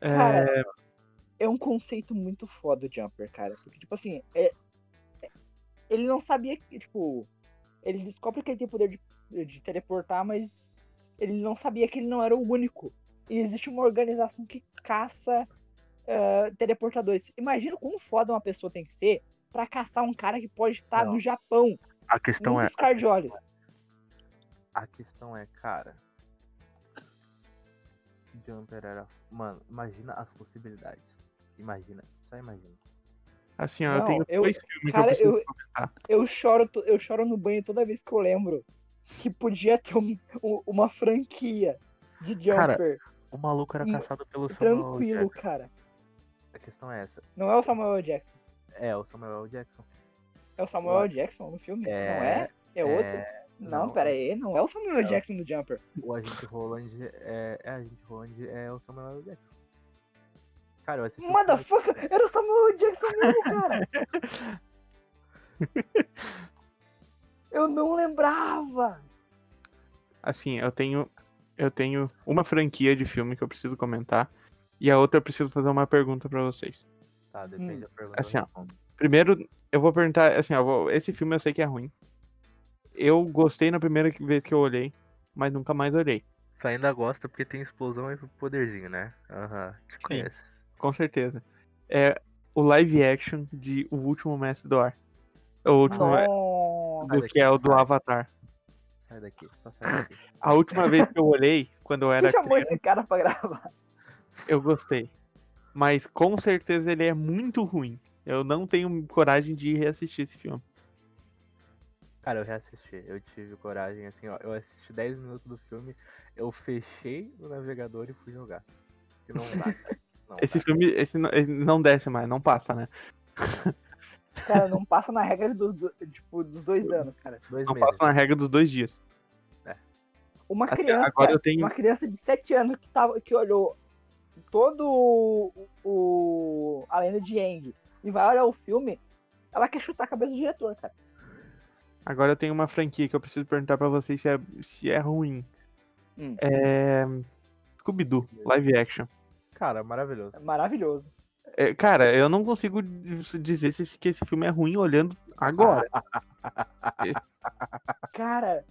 É, Cara, é um conceito muito foda o Jumper, cara. Porque, tipo assim, é- é- ele não sabia que, tipo. Ele descobre que ele tem poder de, de teleportar, mas ele não sabia que ele não era o único. E existe uma organização que caça eh, teleportadores. Imagina como foda uma pessoa tem que ser pra caçar um cara que pode estar Não. no Japão, A questão é. piscar de olhos. A questão é, cara. Jumper era. Mano, imagina as possibilidades. Imagina, só imagina. assim, ó, eu Não, tenho eu- dois filmes que eu cara, preciso eu- comentar. Eu choro, eu choro no banho toda vez que eu lembro que podia ter um- um- uma franquia de Cara, Jumper O maluco era Hum, caçado pelo Samuel tranquilo, Jackson. cara. A questão é essa. Não é o Samuel Jackson. É, o Samuel Jackson. É o Samuel Jackson no filme? É, não é? É outro? É, não, não. pera aí. Não é o Samuel É. Jackson do Jumper. o agente Roland é, é agente Roland é o Samuel Jackson. Cara, eu assisti. filme- Motherfucker! Era o Samuel Jackson mesmo, cara! [laughs] eu não lembrava! Assim, eu tenho. Eu tenho uma franquia de filme que eu preciso comentar. E a outra eu preciso fazer uma pergunta pra vocês. Tá, depende Hum. da pergunta. Assim, ó. Primeiro, eu vou perguntar, assim, ó, vou- esse filme eu sei que é ruim. Eu gostei na primeira vez que eu olhei, mas nunca mais olhei. Tu ainda gosta porque tem explosão e poderzinho, né? Aham, te conheço. Com certeza. É o live action de O Último Mestre do Ar. O último Nossa! do que é o do Avatar. Sai daqui, só sai daqui. A última vez que eu olhei, quando eu era Quem chamou criança, esse cara pra gravar? Eu gostei. Mas com certeza ele é muito ruim. Eu não tenho coragem de reassistir esse filme. Cara, eu reassisti. Eu tive coragem, assim, ó. Eu assisti 10 minutos do filme, eu fechei o navegador e fui jogar. Que não dá, cara. [laughs] Não Esse dá. filme esse não, esse não desce mais, não passa, né? [laughs] Cara, não passa na regra do, do- tipo, dos dois anos, cara. Dois Não meses. passa na regra dos dois dias. Uma Assim, criança, agora eu tenho- uma criança de 7 anos que, tava, que olhou todo o, o- a lenda de Aang e vai olhar o filme, ela quer chutar a cabeça do diretor, cara. Agora eu tenho uma franquia que eu preciso perguntar pra vocês se é, se é ruim. Hum. É. Scooby-Doo, live action. Cara, maravilhoso. É maravilhoso. É, cara, eu não consigo dizer se esse- que esse filme é ruim olhando agora. Esse- Cara,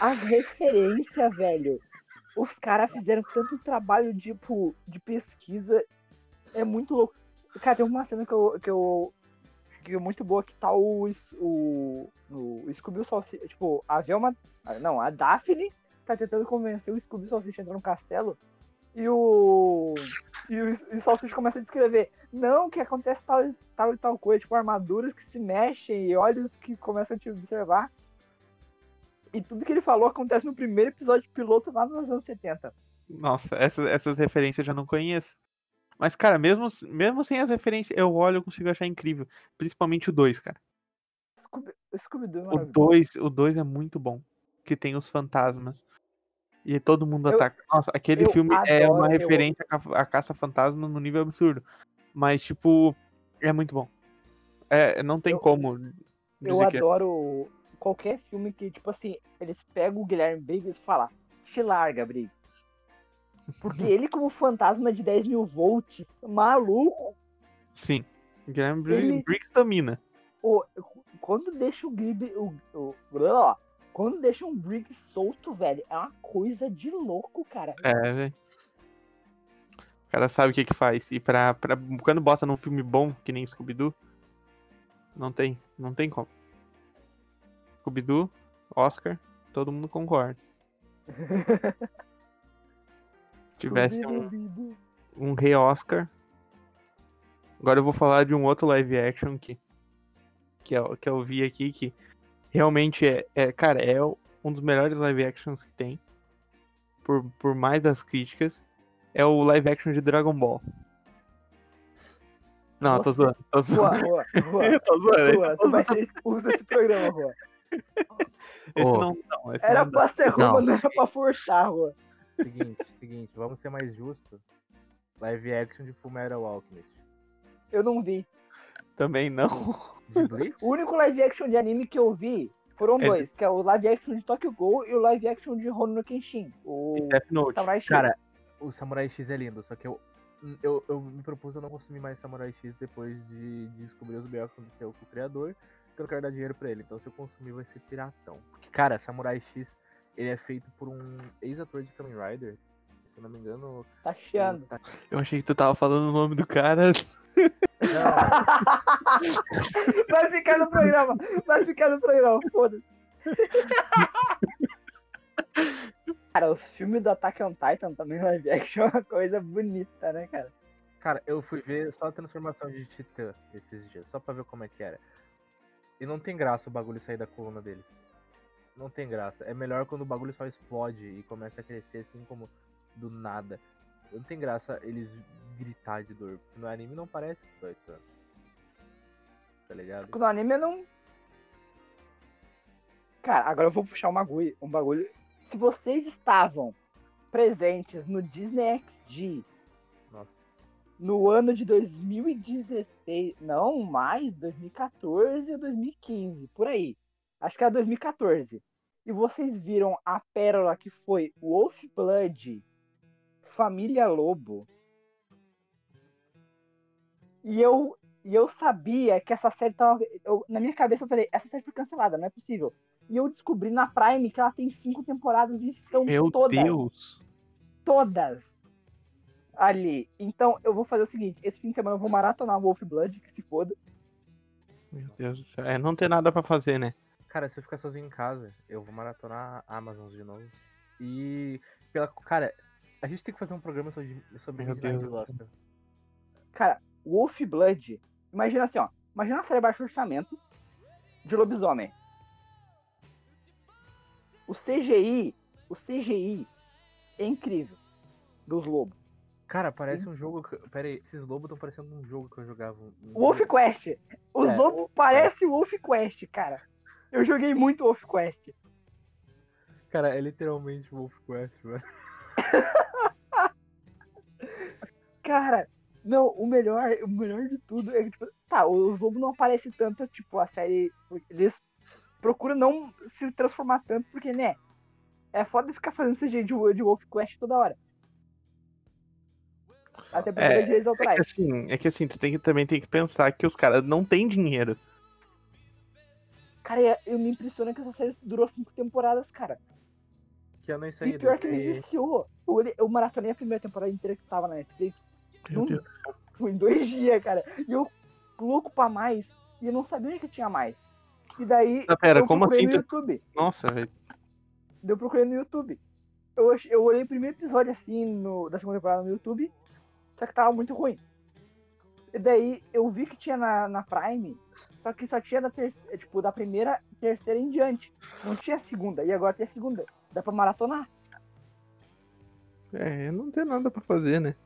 as referências, velho. Os caras fizeram tanto trabalho tipo, de pesquisa. É muito louco. Cara, tem uma cena que eu. Que, eu, que é muito boa que tá o. O, o Scooby Salsicha. Tipo, a Velma. Não, a Daphne tá tentando convencer o Scooby Salsicha a entrar no castelo. E o. E o, e o Salsicha começa a descrever. Não, que acontece tal, tal e tal coisa. Tipo, armaduras que se mexem e olhos que começam a te observar. E tudo que ele falou acontece no primeiro episódio piloto lá nos anos 70. Nossa, essas, essas referências eu já não conheço. Mas, cara, mesmo, mesmo sem as referências, eu olho e consigo achar incrível. Principalmente o 2, cara. Scooby- Scooby-Doo é O maravilhoso. 2 o dois é muito bom. Que tem os fantasmas. E todo mundo Eu- ataca. Nossa, aquele filme é adoro, uma referência à à caça-fantasma no nível absurdo. Mas, tipo, é muito bom. É, não tem Eu- como Eu dizer que é. Qualquer filme que, tipo assim, eles pegam o Guilherme Briggs e falam, te larga, Briggs. Porque [laughs] ele, como fantasma de 10 mil volts, maluco, Sim. Guilherme Briggs Ele- Briggs domina. o- quando deixa o Grib. O, o, blá, quando deixa um Briggs solto, velho, é uma coisa de louco, cara. É, velho. O cara sabe o que que faz. E pra, pra, quando bota num filme bom, que nem Scooby-Doo, não tem, não tem como. Scooby-Doo, Oscar, todo mundo concorda. [laughs] Tivesse um, um re-Oscar. Agora eu vou falar de um outro live action que, que, eu, que eu vi aqui, que realmente é, é, cara, é um dos melhores live actions que tem. Por, por mais das críticas. É o live action de Dragon Ball. Não, tô zoando. Tô zoando. Rua, Rua, [laughs] Eu tô zoando. Rua, tu vai ser expulso desse programa, Rua. Esse Ô. não, não, esse Era não dá. pra ser Rua, Não. não era pra forçar, Rua. Seguinte, seguinte, vamos ser mais justos. Live action de Fullmetal Alchemist. Eu não vi. Também não. O único live action de anime que eu vi foram É- dois, que é o live action de Tokyo Ghoul e o live action de no Kenshin. O E Death Note. Samurai X. Cara, o Samurai X é lindo, só que eu, eu, eu me propus a não consumir mais Samurai X depois de, de descobrir os B.O. que aconteceu com o criador, que eu não quero dar dinheiro pra ele. Então se eu consumir vai ser piratão. Porque, cara, Samurai X, ele é feito por um ex-ator de Kamen Rider. Se eu não me engano... tá chiando. tá- Eu achei que tu tava falando o nome do cara. Não, vai ficar no programa, vai ficar no programa, foda-se. Cara, os filmes do Attack on Titan também live action é uma coisa bonita, né, cara? Cara, eu fui ver só a transformação de Titã esses dias, só pra ver como é que era. E não tem graça o bagulho sair da coluna deles. Não tem graça. É melhor quando o bagulho só explode e começa a crescer assim como do nada. Não tem graça eles gritar de dor. No anime não parece que dói tanto. Tá ligado? No anime não. Cara, agora eu vou puxar um bagulho. Um bagulho. Se vocês estavam presentes no Disney XD. No ano de 2016, não mais, 2014 ou 2015, por aí. Acho que era 2014. E vocês viram a pérola que foi Wolf Blood, Família Lobo. E eu, e eu sabia que essa série tava. eu- na minha cabeça eu falei, essa série foi cancelada, não é possível. E eu descobri na Prime que ela tem cinco temporadas e estão Meu todas Deus. todas ali. Então eu vou fazer o seguinte: esse fim de semana eu vou maratonar Wolf Blood, que se foda. Meu Deus do céu. É não ter nada pra fazer, né? Cara, se eu ficar sozinho em casa, eu vou maratonar Amazon de novo. E. Pela, cara, a gente tem que fazer um programa sobre, sobre Meu Deus do céu. Gospel. Cara, Wolf Blood Imagina assim, ó. Imagina uma série baixo orçamento de lobisomem. O CGI, o CGI é incrível dos lobos. Cara, parece um jogo. que- Pera aí, esses lobos estão parecendo um jogo que eu jogava. um- Wolf Quest. Os É, lobos parecem Wolf Quest, cara. Eu joguei muito Wolf Quest. Cara, é literalmente Wolf Quest, velho. [laughs] Cara, não, o melhor, o melhor de tudo é que, tipo, tá, os lobos não aparecem tanto, tipo, a série. Eles procuram não se transformar tanto, porque, né? É foda ficar fazendo CG de, de Wolf Quest toda hora. Até por É, de direitos É que assim, é que assim, tu tem que, também tem que pensar que os caras não têm dinheiro. Cara, eu- eu me impressiono que essa série durou cinco temporadas, cara. Que ano é isso E aí? pior que me 2000? viciou. Eu, eu maratonei a primeira temporada inteira que tava na Netflix. Meu Não- Deus em dois dias, cara. E eu louco pra mais. E eu não sabia que tinha mais. E daí. Ah, pera, eu como assim no tu- YouTube. Nossa, velho. Daí Eu procurei no YouTube. Eu, eu olhei o primeiro episódio assim no, da segunda temporada no YouTube. Só que tava muito ruim. E daí eu vi que tinha na, na Prime. Só que só tinha da, ter, tipo, da primeira, terceira em diante. Não tinha a segunda. E agora tem a segunda. Dá pra maratonar. É, não tem nada pra fazer, né?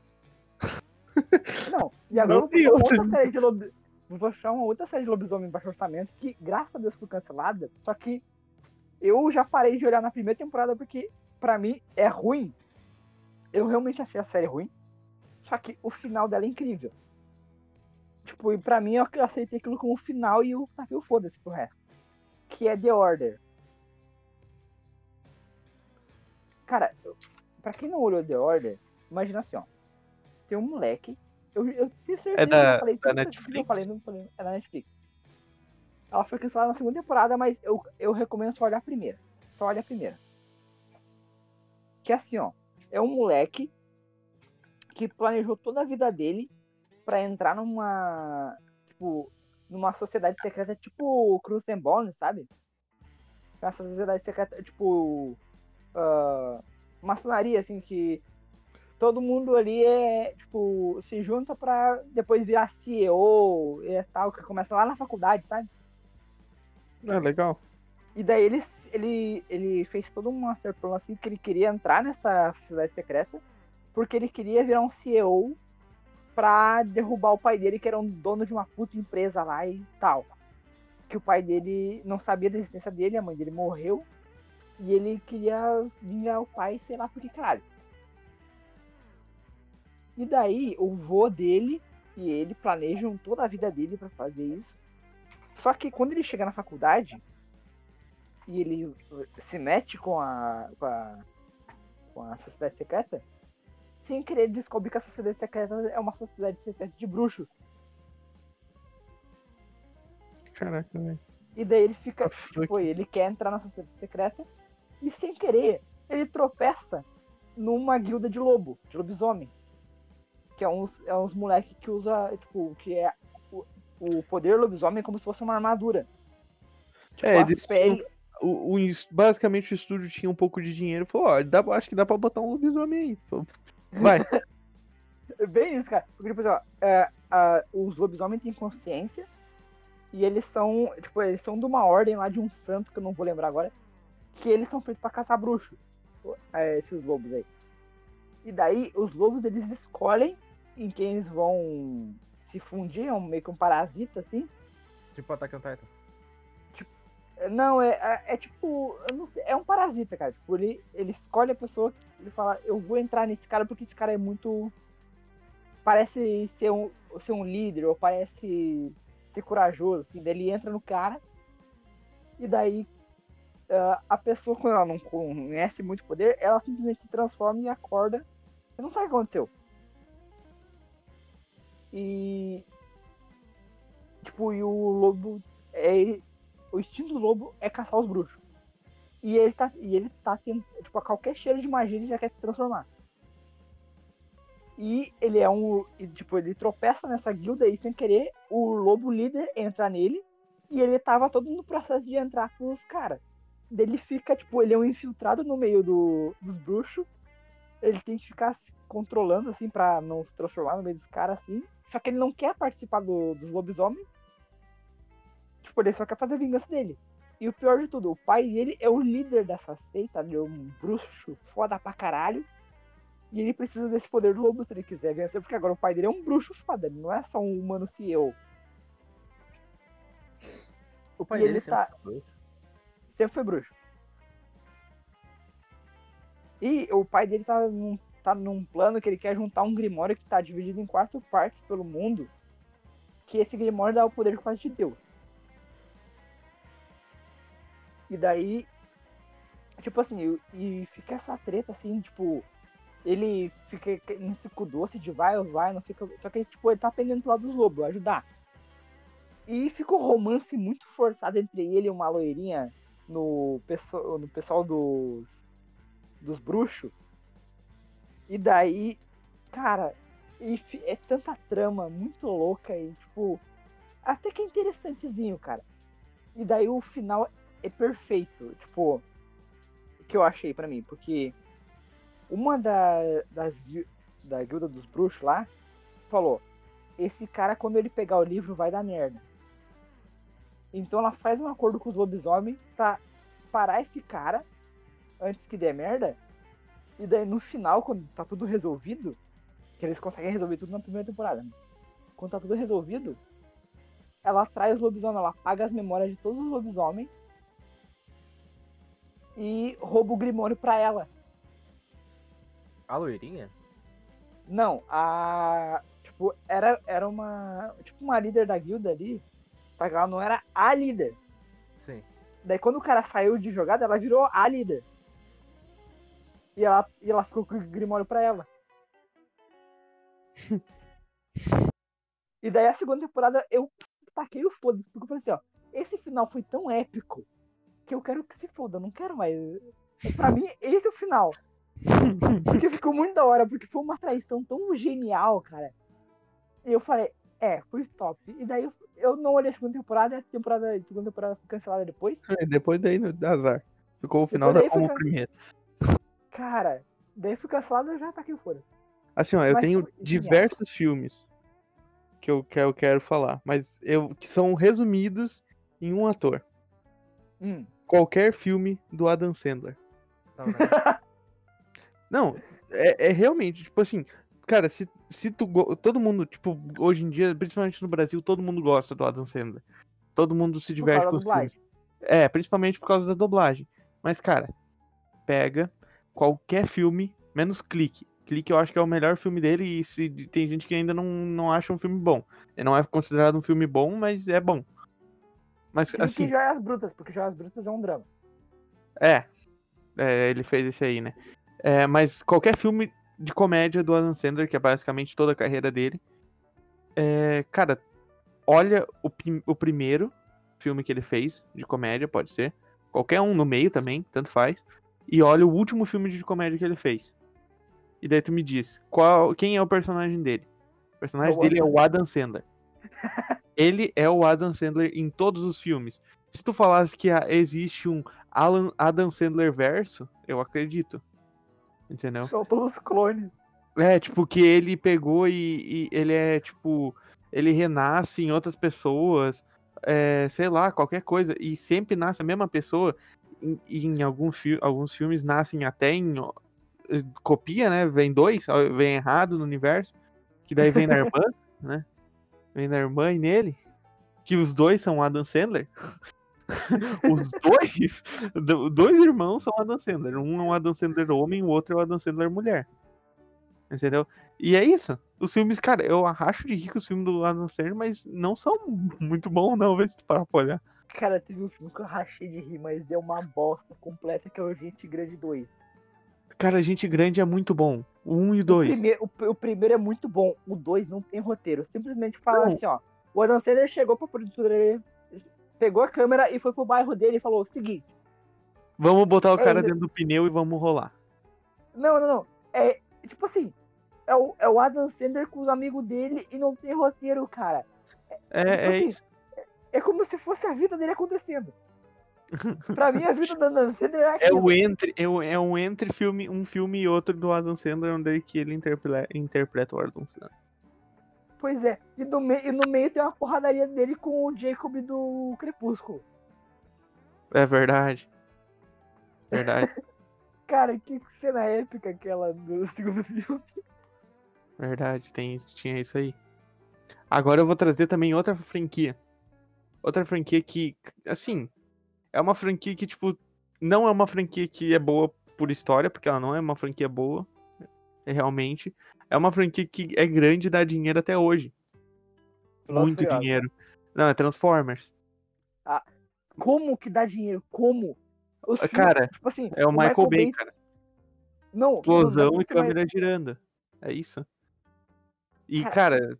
Não, e agora Não eu vou puxar uma outra. outra série de lob... Vou puxar uma outra série de lobisomem em baixo orçamento que, graças a Deus, foi cancelada. Só que eu já parei de olhar na primeira temporada porque, pra mim, é ruim. Eu realmente achei a série ruim. Só que o final dela é incrível. Tipo, e pra mim, eu aceitei aquilo como final e eu taquei o foda-se pro resto. Que é The Order. Cara, eu- pra quem não olhou The Order, imagina assim, ó. Tem um moleque. Eu, eu tenho certeza É da- que eu falei da Netflix? Eu falei, não falei, é da Netflix. Ela foi cancelada na segunda temporada, mas eu, eu recomendo só olhar a primeira. Só olha a primeira. Que é assim, ó. É um moleque que planejou toda a vida dele pra entrar numa. Tipo, numa sociedade secreta tipo Cruz and Bones, sabe? Uma sociedade secreta, tipo. ah, maçonaria, assim, que todo mundo ali é, tipo, se junta pra depois virar CEO e tal, que começa lá na faculdade, sabe? É legal. E daí ele, ele, ele fez todo um acerto assim que ele queria entrar nessa sociedade secreta porque ele queria virar um CEO pra derrubar o pai dele, que era um dono de uma puta empresa lá e tal. Que o pai dele não sabia da existência dele, a mãe dele morreu. E ele queria vingar o pai, sei lá por que caralho. E daí o vô dele e ele planejam toda a vida dele pra fazer isso. Só que quando ele chega na faculdade e ele se mete com a, com a, com a sociedade secreta, sem querer descobre que a sociedade secreta é uma sociedade secreta de bruxos. Caraca, velho. E daí ele fica, Ah, tipo, ele quer entrar na sociedade secreta e sem querer ele tropeça numa guilda de lobo, de lobisomem. Que é uns, é uns moleque que usa, tipo, que é o, o poder lobisomem como se fosse uma armadura. Tipo, É, eles pele- O, o basicamente o estúdio tinha um pouco de dinheiro e falou, ó, dá, acho que dá pra botar um lobisomem aí. Vai. É [laughs] Bem isso, cara. Porque, tipo assim, ó, é, a- os lobisomens têm consciência e eles são, tipo, eles são de uma ordem lá de um santo, que eu não vou lembrar agora, que eles são feitos pra caçar bruxo. é, esses lobos aí. E daí, os lobos, eles escolhem em quem eles vão se fundir, é um, meio que um parasita, assim. Tipo Attack on Titan. Não, é, é, é tipo, sei, é um parasita, cara. Tipo, ele, ele escolhe a pessoa, ele fala, eu vou entrar nesse cara porque esse cara é muito. Parece ser um, ser um líder, ou parece ser corajoso, assim. Daí ele entra no cara, e daí ah, a pessoa, quando ela não conhece muito poder, ela simplesmente se transforma e acorda. Você não sabe o que aconteceu. E. Tipo, e o lobo é o instinto do lobo é caçar os bruxos. E ele tá, e ele tá tendo, tipo, a qualquer cheiro de magia ele já quer se transformar. E ele é um, e, tipo, ele tropeça nessa guilda e sem querer o lobo líder entra nele e ele tava todo no processo de entrar com os caras. Ele fica, tipo, ele é um infiltrado no meio do, dos bruxos ele tem que ficar se controlando, assim, pra não se transformar no meio dos caras, assim. Só que ele não quer participar do, dos lobisomens. Tipo, ele só quer fazer vingança dele. E o pior de tudo, o pai dele é o líder dessa seita, ele é um bruxo foda pra caralho. E ele precisa desse poder do lobo se ele quiser vencer, porque agora o pai dele é um bruxo foda, ele não é só um humano CEO. O pai E dele ele sempre tá- foi bruxo. Sempre foi bruxo. E o pai dele tá num, tá num plano que ele quer juntar um grimório que tá dividido em quatro partes pelo mundo. Que esse grimório dá o poder quase de Deus. E daí, tipo assim, e fica essa treta assim, tipo, ele fica nesse cu doce de vai ou vai, não fica. Só que tipo, ele tá pendendo pro lado dos lobos, ajudar. E fica um romance muito forçado entre ele e uma loirinha no pessoal, no pessoal dos, dos bruxos. E daí, cara, e é tanta trama muito louca e, tipo, até que é interessantezinho, cara. E daí o final é perfeito, tipo, o que eu achei pra mim, porque uma da, das da guilda dos bruxos lá falou: esse cara, quando ele pegar o livro, vai dar merda. Então ela faz um acordo com os lobisomens pra parar esse cara antes que dê merda. E daí no final, quando tá tudo resolvido, que eles conseguem resolver tudo na primeira temporada. né? Quando tá tudo resolvido, ela traz os lobisomens, ela apaga as memórias de todos os lobisomens e rouba o Grimório pra ela. A loirinha? Não, a. Tipo, era, era uma. Tipo, uma líder da guilda ali. Só que ela não era a líder. Sim. Daí quando o cara saiu de jogada, ela virou a líder. E ela, e ela ficou com o Grimório pra ela. [laughs] e daí a segunda temporada eu taquei o foda-se, porque eu falei assim, ó, esse final foi tão épico que eu quero que se foda, eu não quero mais. Pra mim, esse é o final. Porque [laughs] ficou muito da hora, porque foi uma traição tão genial, cara. E eu falei, é, foi top. E daí eu, não olhei a segunda temporada, e a temporada, a segunda temporada foi cancelada depois. É, Depois daí, no azar. Ficou o final da como can- primeiro. Cara, daí foi cancelada eu já taquei o foda. Assim, ó, eu Mas tenho foi genial. diversos filmes que eu, que eu quero falar, mas eu, que são resumidos em um ator. Hum. Qualquer filme do Adam Sandler. Não, né? [laughs] Não, é, é realmente, tipo assim, cara, se, se tu. Todo mundo, tipo, hoje em dia, principalmente no Brasil, todo mundo gosta do Adam Sandler. Todo mundo se diverte com os filmes. É, principalmente por causa da dublagem. Mas, cara, pega qualquer filme, menos Clique. Clique eu acho que é o melhor filme dele e se, tem gente que ainda não, não acha um filme bom. Ele não é considerado um filme bom, mas é bom. Mas, Clique assim, Joias Brutas, porque Joias Brutas é um drama. é, é, ele fez esse aí, né? É, mas qualquer filme de comédia do Adam Sandler, que é basicamente toda a carreira dele, é, cara, olha o, o primeiro filme que ele fez de comédia, pode ser. Qualquer um no meio também, tanto faz. E olha o último filme de comédia que ele fez. E daí tu me diz, qual, quem é o personagem dele? O personagem É o dele é o Adam Sandler. Ele é o Adam Sandler em todos os filmes. Se tu falasse que existe um Alan, Adam Sandler verso, eu acredito. Entendeu? São todos clones. É, tipo, que ele pegou e, e ele é, tipo, ele renasce em outras pessoas, é, sei lá, qualquer coisa, e sempre nasce a mesma pessoa, em, em algum fi alguns filmes nascem até em, copia, né, vem dois, vem errado no universo, que daí vem na [laughs] irmã, né, vem na irmã e nele, que os dois são Adam Sandler. [laughs] os dois, do- dois irmãos são Adam Sandler, um é um Adam Sandler homem, o outro é o Adam Sandler mulher. Entendeu? E é isso. Os filmes, cara, eu racho de rico os filmes do Adam Sandler, mas não são muito bons, não, vê se tu parar pra olhar. Cara, teve um filme que eu rachei de rir, mas é uma bosta completa, que é o Gente Grande 2. Cara, Gente Grande é muito bom. O 1 e o O 2. primeiro, o, o primeiro é muito bom, o 2 não tem roteiro. Simplesmente fala assim, ó. O Adam Sandler chegou pra produtora, pegou a câmera e foi pro bairro dele e falou o seguinte. Vamos botar o É, cara dentro do pneu e vamos rolar. Não, não, não. É tipo assim, é o, é o Adam Sandler com os amigos dele e não tem roteiro, cara. É, Tipo é assim, isso. É como se fosse a vida dele acontecendo. Pra mim, a vida do Adam Sandler é É aquilo. o entre, é, o- é um entre filme, um filme e outro do Adam Sandler, onde que ele interpre- interpreta o Adam Sandler. Pois é. E, do me... e no meio tem uma porradaria dele com o Jacob do Crepúsculo. É verdade. Verdade, [laughs] Cara, que cena épica aquela do [laughs] segundo filme. verdade, tem, tinha isso aí. Agora eu vou trazer também outra franquia. Outra franquia que, assim, é uma franquia que, tipo, não é uma franquia que é boa por história, porque ela não é uma franquia boa, é, realmente. É uma franquia que é grande e dá dinheiro até hoje. E Muito dinheiro. Não, é Transformers. Como que dá dinheiro? Como? Os filmes, Cara, tipo assim, É o, Michael, Bay, Bay- cara. Não, não Explosão dá e câmera girando. É isso. E, Cara, cara,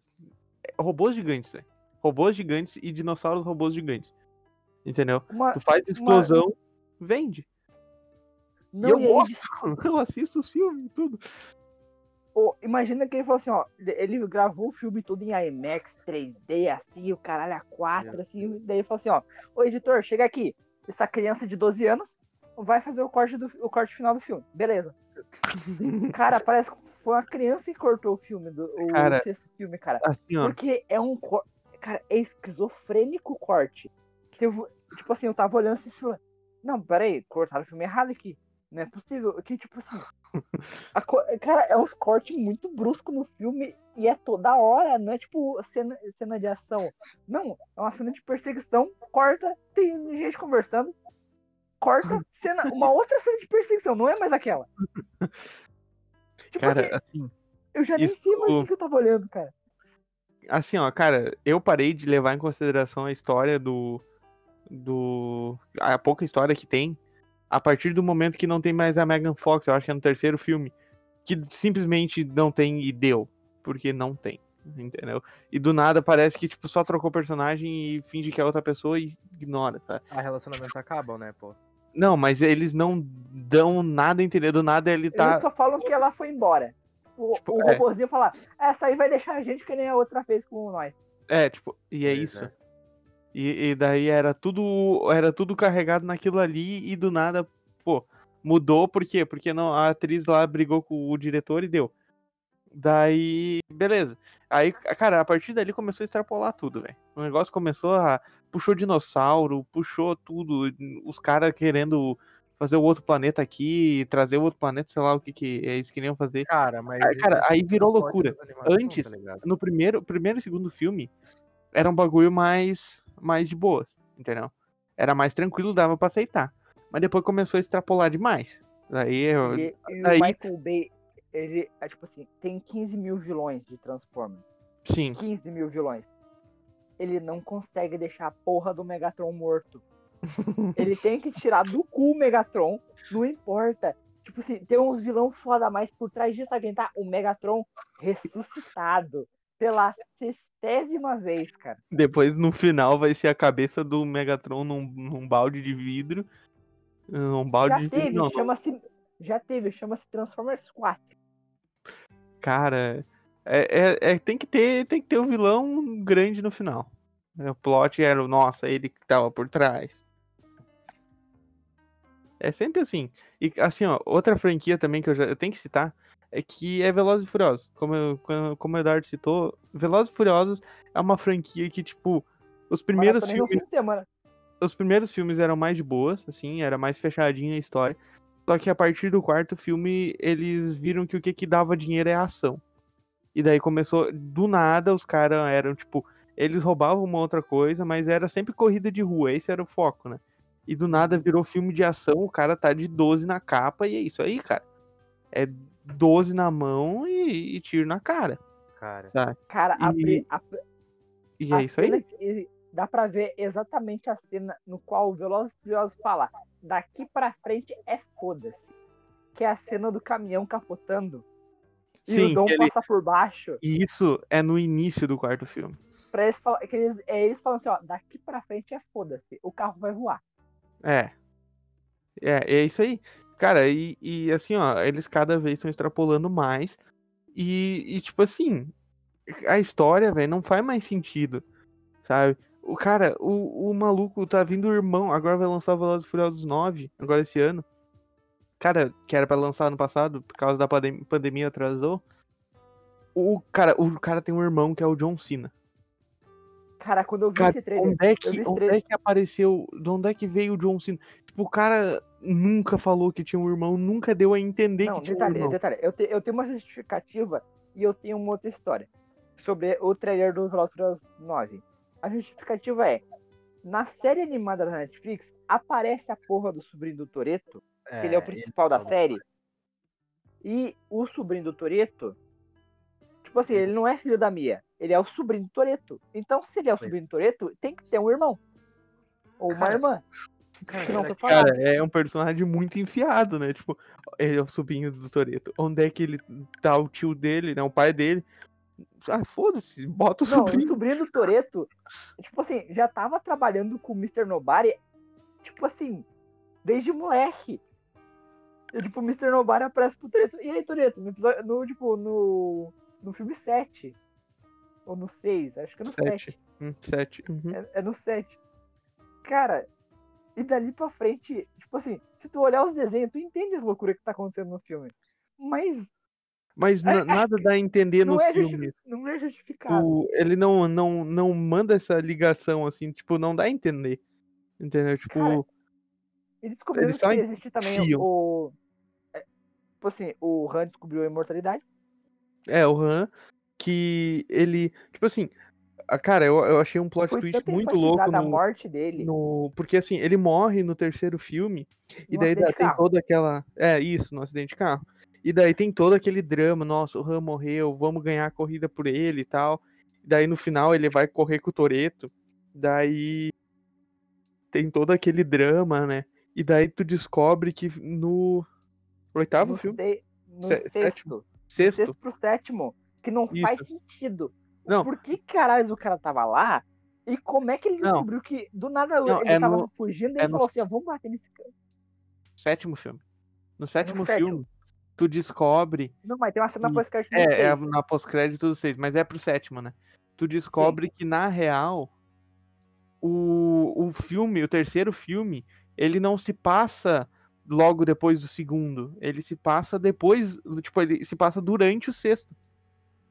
é- robôs gigantes, velho. Robôs gigantes e dinossauros robôs gigantes. Entendeu? Uma... Tu faz explosão, vende. Não, e eu e aí, gosto. [laughs] Eu assisto os filmes e tudo. Ô, imagina que ele falou assim, ó, ele gravou o filme tudo em IMAX, 3D, assim, o caralho a 4, assim, daí ele falou assim, ó, ô editor, chega aqui, essa criança de 12 anos vai fazer o corte, do, o corte final do filme, beleza. [laughs] Cara, parece que foi uma criança que cortou o filme, do, o Cara, sexto filme, cara. Assim, ó. Porque é um corte, cara, é esquizofrênico o corte. Teve- tipo assim, eu tava olhando assim, e falando, não, peraí, cortaram o filme errado aqui. Não é possível. Que, tipo assim. co- cara, é uns cortes muito bruscos no filme e é toda hora, não é tipo cena, cena de ação. Não, é uma cena de perseguição, corta, tem gente conversando, corta, cena, uma outra cena de perseguição, não é mais aquela. [laughs] Tipo Cara, assim, assim, eu já nem sei mais o que eu tava olhando, cara. assim, ó, cara, eu parei de levar em consideração a história do. Do. a pouca história que tem. A partir do momento que não tem mais a Megan Fox, eu acho que é no terceiro filme. Que simplesmente não tem e deu. Porque não tem. Entendeu? E do nada parece que, tipo, só trocou o personagem e finge que é outra pessoa e ignora, tá? Ah, relacionamentos acabam, né, pô? Não, mas eles não dão nada a entender. Do nada ele tá. Eles só falam que ela foi embora. O, Tipo, o é. robôzinho fala, essa aí vai deixar a gente que nem a outra fez com nós. É, tipo, e é Pois isso. é. E, e daí era tudo era tudo carregado naquilo ali e do nada, pô, mudou por quê? Porque não, a atriz lá brigou com o diretor e deu. Daí, beleza. Aí, cara, a partir dali começou a extrapolar tudo, velho. O negócio começou a puxou dinossauro, puxou tudo, os caras querendo fazer o outro planeta aqui, trazer o outro planeta, sei lá o que que eles queriam fazer. Cara, mas. Aí, cara, aí virou pode loucura. Antes, tá ligado? no primeiro, primeiro e segundo filme, era um bagulho mais, mais de boas, entendeu? Era mais tranquilo, dava pra aceitar. Mas depois começou a extrapolar demais. Daí eu. E, aí- o Michael Bay, ele, é tipo assim, tem 15 mil vilões de Transformers. Sim, 15 mil vilões. Ele não consegue deixar a porra do Megatron morto. [laughs] ele tem que tirar do cu o Megatron, não importa. Tipo assim, tem uns vilão foda, mas por trás disso, alguém tá? O Megatron ressuscitado pela centésima vez, cara. depois no final vai ser a cabeça do Megatron num, num balde de vidro. Um balde Já de vidro. teve, não. chama-se. Já teve, chama-se Transformers 4. Cara, é, é- é- tem que ter tem que ter um vilão grande no final. O plot era, o nossa, ele que tava por trás. É sempre assim. E assim, ó, outra franquia também que eu já eu tenho que citar é que é Velozes e Furiosos. Como, eu, como- o Eduardo citou, Velozes e Furiosos é uma franquia que, tipo, os primeiros no filmes os primeiros filmes eram mais de boas, assim, era mais fechadinho a história. Só que a partir do quarto filme, eles viram que o que, que dava dinheiro é a ação. E daí começou, do nada, os caras eram, tipo, eles roubavam uma outra coisa, mas era sempre corrida de rua, esse era o foco, né? E do nada virou filme de ação, o cara tá de 12 na capa, e é isso aí, cara. É 12 na mão e, e tiro na cara, Cara. sabe? Cara, a, E- a, E a é isso aí. que- dá pra ver exatamente a cena no qual o Velozes e Furiosos fala daqui pra frente é foda-se. Que é a cena do caminhão capotando. E Sim, o Dom ele- passa por baixo. E isso é no início do quarto filme. Pra eles, fala- que eles, é, eles falam assim, ó, daqui pra frente é foda-se. O carro vai voar. É. É, é isso aí. Cara, e, e assim, ó, eles cada vez estão extrapolando mais. E, e, tipo assim, a história, velho, não faz mais sentido. Sabe? O cara, o, o maluco tá vindo o irmão, agora vai lançar o Velozes Furiosos 9, agora esse ano. Cara, que era pra lançar ano passado, por causa da pandem- pandemia atrasou. O cara, o cara tem um irmão que é o John Cena. Cara, quando eu vi Cara, esse trailer, onde é que, onde é que apareceu, de onde é que veio o John Cena? Tipo, o cara nunca falou que tinha um irmão, nunca deu a entender Não, que tinha um detalhe, irmão. detalhe. Eu, te- eu tenho uma justificativa e eu tenho uma outra história sobre o trailer do Furiosos 9. A justificativa é, na série animada da Netflix, aparece a porra do sobrinho do Toreto, que ele é o principal da série. E o sobrinho do Toreto, tipo assim, ele não é filho da Mia, ele é o sobrinho do Toreto. Então, se ele é o sobrinho do Toreto, tem que ter um irmão. Ou uma Cara, irmã. Que não. Cara, é um personagem muito enfiado, né? Tipo, ele é o sobrinho do Toreto. Onde é que ele tá o tio dele, né? O pai dele. Ah, foda-se, bota o Não, o sobrinho. sobrinho do Toreto, tipo assim, já tava trabalhando com o Mr. Nobody, tipo assim, desde moleque. E, tipo, o Mr. Nobody aparece pro Toreto. E aí, Toreto, no, episódio- no, tipo, no, no filme 7. Ou no 6, acho que é no 7. Sete. Hum, sete. uhum. É, é no 7. Cara, e dali pra frente, tipo assim, se tu olhar os desenhos, tu entende as loucuras que tá acontecendo no filme. Mas Mas É- na- nada dá a entender nos é, filmes. não é justificado. O- ele não, não, não manda essa ligação assim, tipo, não dá a entender. Entendeu? Tipo, Cara, E descobriram Eles só que existe também enfiam. o. é, Tipo assim, o Han descobriu a imortalidade. é, o Han, que ele. Tipo assim, cara, eu, eu achei um plot Foi twist muito louco no, morte dele. no. Porque assim, ele morre no terceiro filme. E num daí dá- tem toda aquela. É, isso, no acidente de carro. E daí tem todo aquele drama, nossa, o Han morreu, vamos ganhar a corrida por ele e tal. E daí no final ele vai correr com o Toreto. Daí tem todo aquele drama, né? E daí tu descobre que no oitavo no, filme, se- no Se- sexto. sétimo? sexto, sexto pro sétimo. Que não faz Isso. sentido. Não. Por que caralho o cara tava lá? E como é que ele Não. descobriu que do nada Não, ele é tava no- fugindo e é ele no falou assim: vamos bater nesse cara. sétimo filme. No sétimo sétimo. filme, tu descobre Não, mas tem uma cena pós-crédito no É, é na pós-crédito do 6, mas é pro sétimo, né? Tu descobre que, na real, o, o filme, o terceiro filme, ele não se passa logo depois do segundo. Ele se passa depois, tipo, ele se passa durante o sexto.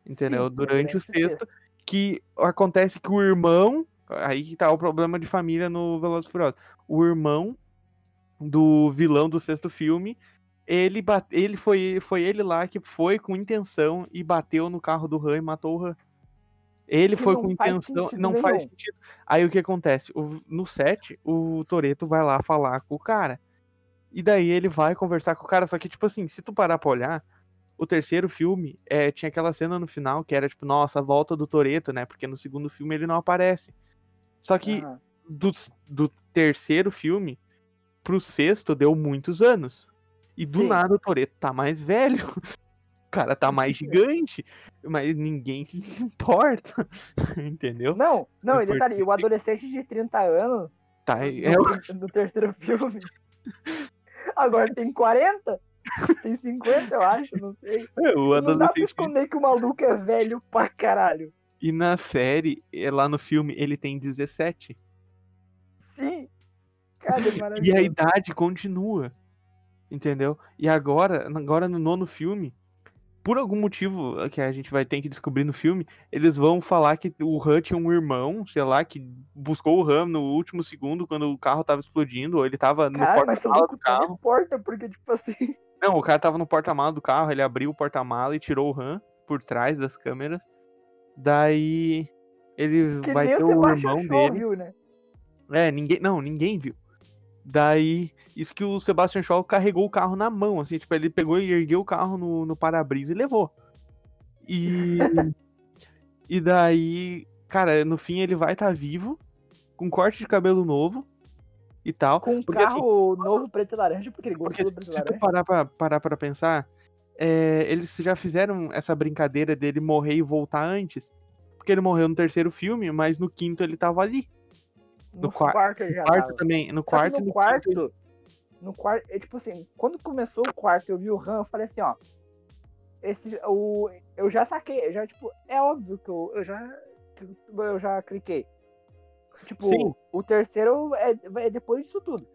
Entendeu? Sim, durante o sexto, que acontece que o irmão. Aí que tá o problema de família no Velozes e Furiosos. O irmão do vilão do sexto filme ele, bate, ele foi, foi ele lá que foi com intenção e bateu no carro do Han e matou o Han. Ele Que foi com intenção, não faz sentido. Aí o que acontece? O- no set, o Toreto vai lá falar com o cara. E daí ele vai conversar com o cara, só que tipo assim, se tu parar pra olhar, o terceiro filme é, tinha aquela cena no final que era tipo, nossa, a volta do Toreto, né? Porque no segundo filme ele não aparece. Só que Aham. do, do terceiro filme pro sexto deu muitos anos. E do Sim. nada o Toreto tá mais velho. [laughs] O cara tá mais gigante. Mas ninguém [laughs] se importa. [laughs] Entendeu? Não, não, e detalhe, o adolescente de 30 anos Tá, é, o- no terceiro filme. Agora tem 40? [laughs] Tem 50, eu acho, não sei. o Não dá pra esconder que o maluco é velho pra caralho. E na série, eh, lá no filme, ele tem 17. Sim. Cara, é [laughs] E a idade continua. Entendeu? E agora, agora no nono filme, por algum motivo que a gente vai ter que descobrir no filme, eles vão falar que o Han tinha um irmão, sei lá, que buscou o Han no último segundo quando o carro tava explodindo, ou ele tava no Caralho, mas o porta-mala do carro. de porta, porque, tipo assim. Não, o cara tava no porta-mala do carro, ele abriu o porta-mala e tirou o Han por trás das câmeras. Daí ele Que vai ter o irmão Shaw dele. viu, né? É, ninguém. Não, ninguém viu. Daí, isso que o Sebastian Shaw carregou o carro na mão, assim, tipo, ele pegou e ergueu o carro no, no para-brisa e levou. E. [laughs] e daí, cara, no fim ele vai estar vivo, com corte de cabelo novo e tal. Com um porque, assim, carro novo preto e laranja, porque ele gostou do preto e se tu laranja. parar pra, parar pra pensar, é, eles já fizeram essa brincadeira dele morrer e voltar antes. Porque ele morreu no terceiro filme, mas no quinto ele tava ali. No, no qua- quarto ele já quarto tava. também. No Só quarto no no quarto, quinto. no quarto, é tipo assim, quando começou o quarto, eu vi o Han, eu falei assim, ó, esse, o, eu já saquei, já, tipo, é óbvio que eu, eu já, eu já cliquei. Tipo, Sim. o terceiro é, é depois disso tudo.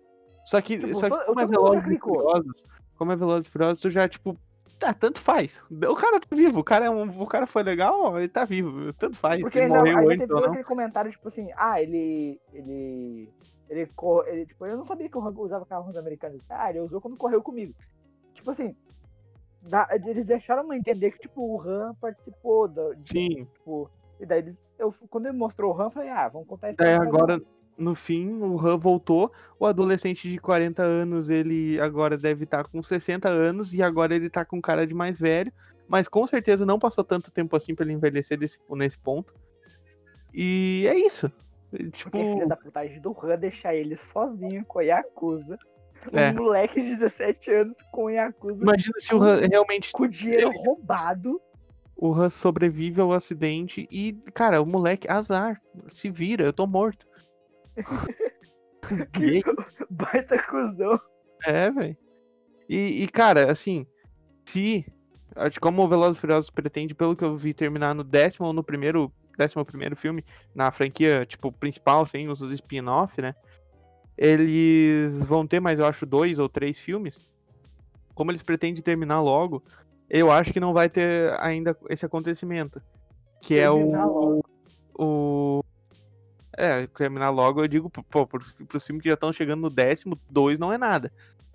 Só que, Tipo, só que como é Velozes e. Furiosos, como é Velozes e Furiosos, tu já, tipo, tá, tanto faz. O cara tá vivo, o cara, é um, o cara foi legal, ele tá vivo, tanto faz. Porque ele ainda, morreu ainda teve não. aquele comentário, tipo assim, ah, ele. ele. Ele, cor- ele tipo, eu não sabia que o Han usava carros americanos. Ah, ele usou quando correu comigo. Tipo assim, dá- eles deixaram entender que, tipo, o Han participou da. de- Sim, Tipo, e daí eles. Eu, quando ele mostrou o Han, eu falei, ah, vamos contar isso daí agora, no fim, o Han voltou, o adolescente de 40 anos, ele agora deve estar com 60 anos, e agora ele tá com cara de mais velho, mas com certeza não passou tanto tempo assim pra ele envelhecer desse, nesse ponto. E é isso. Tipo, Porque filha da putagem do Han deixar ele sozinho com a Yakuza. Um É. moleque de 17 anos com a Yakuza imagina se o Han realmente com dinheiro roubado. O Han sobrevive ao acidente e, cara, o moleque, azar, se vira, eu tô morto. [laughs] E aí, Baita cuzão. é, velho. E, e, cara, assim, se, acho que como o Velozes e Furiosos pretende, pelo que eu vi, terminar no décimo ou no primeiro, décimo primeiro filme, na franquia, tipo, principal, sem os spin-off, né, eles vão ter mais, eu acho, dois ou três filmes. Como eles pretendem terminar logo, eu acho que não vai ter ainda esse acontecimento. Que é Terminar o. logo. O. É, terminar logo, eu digo, pô, pros, pros filmes que já estão chegando no décimo, dois não é nada.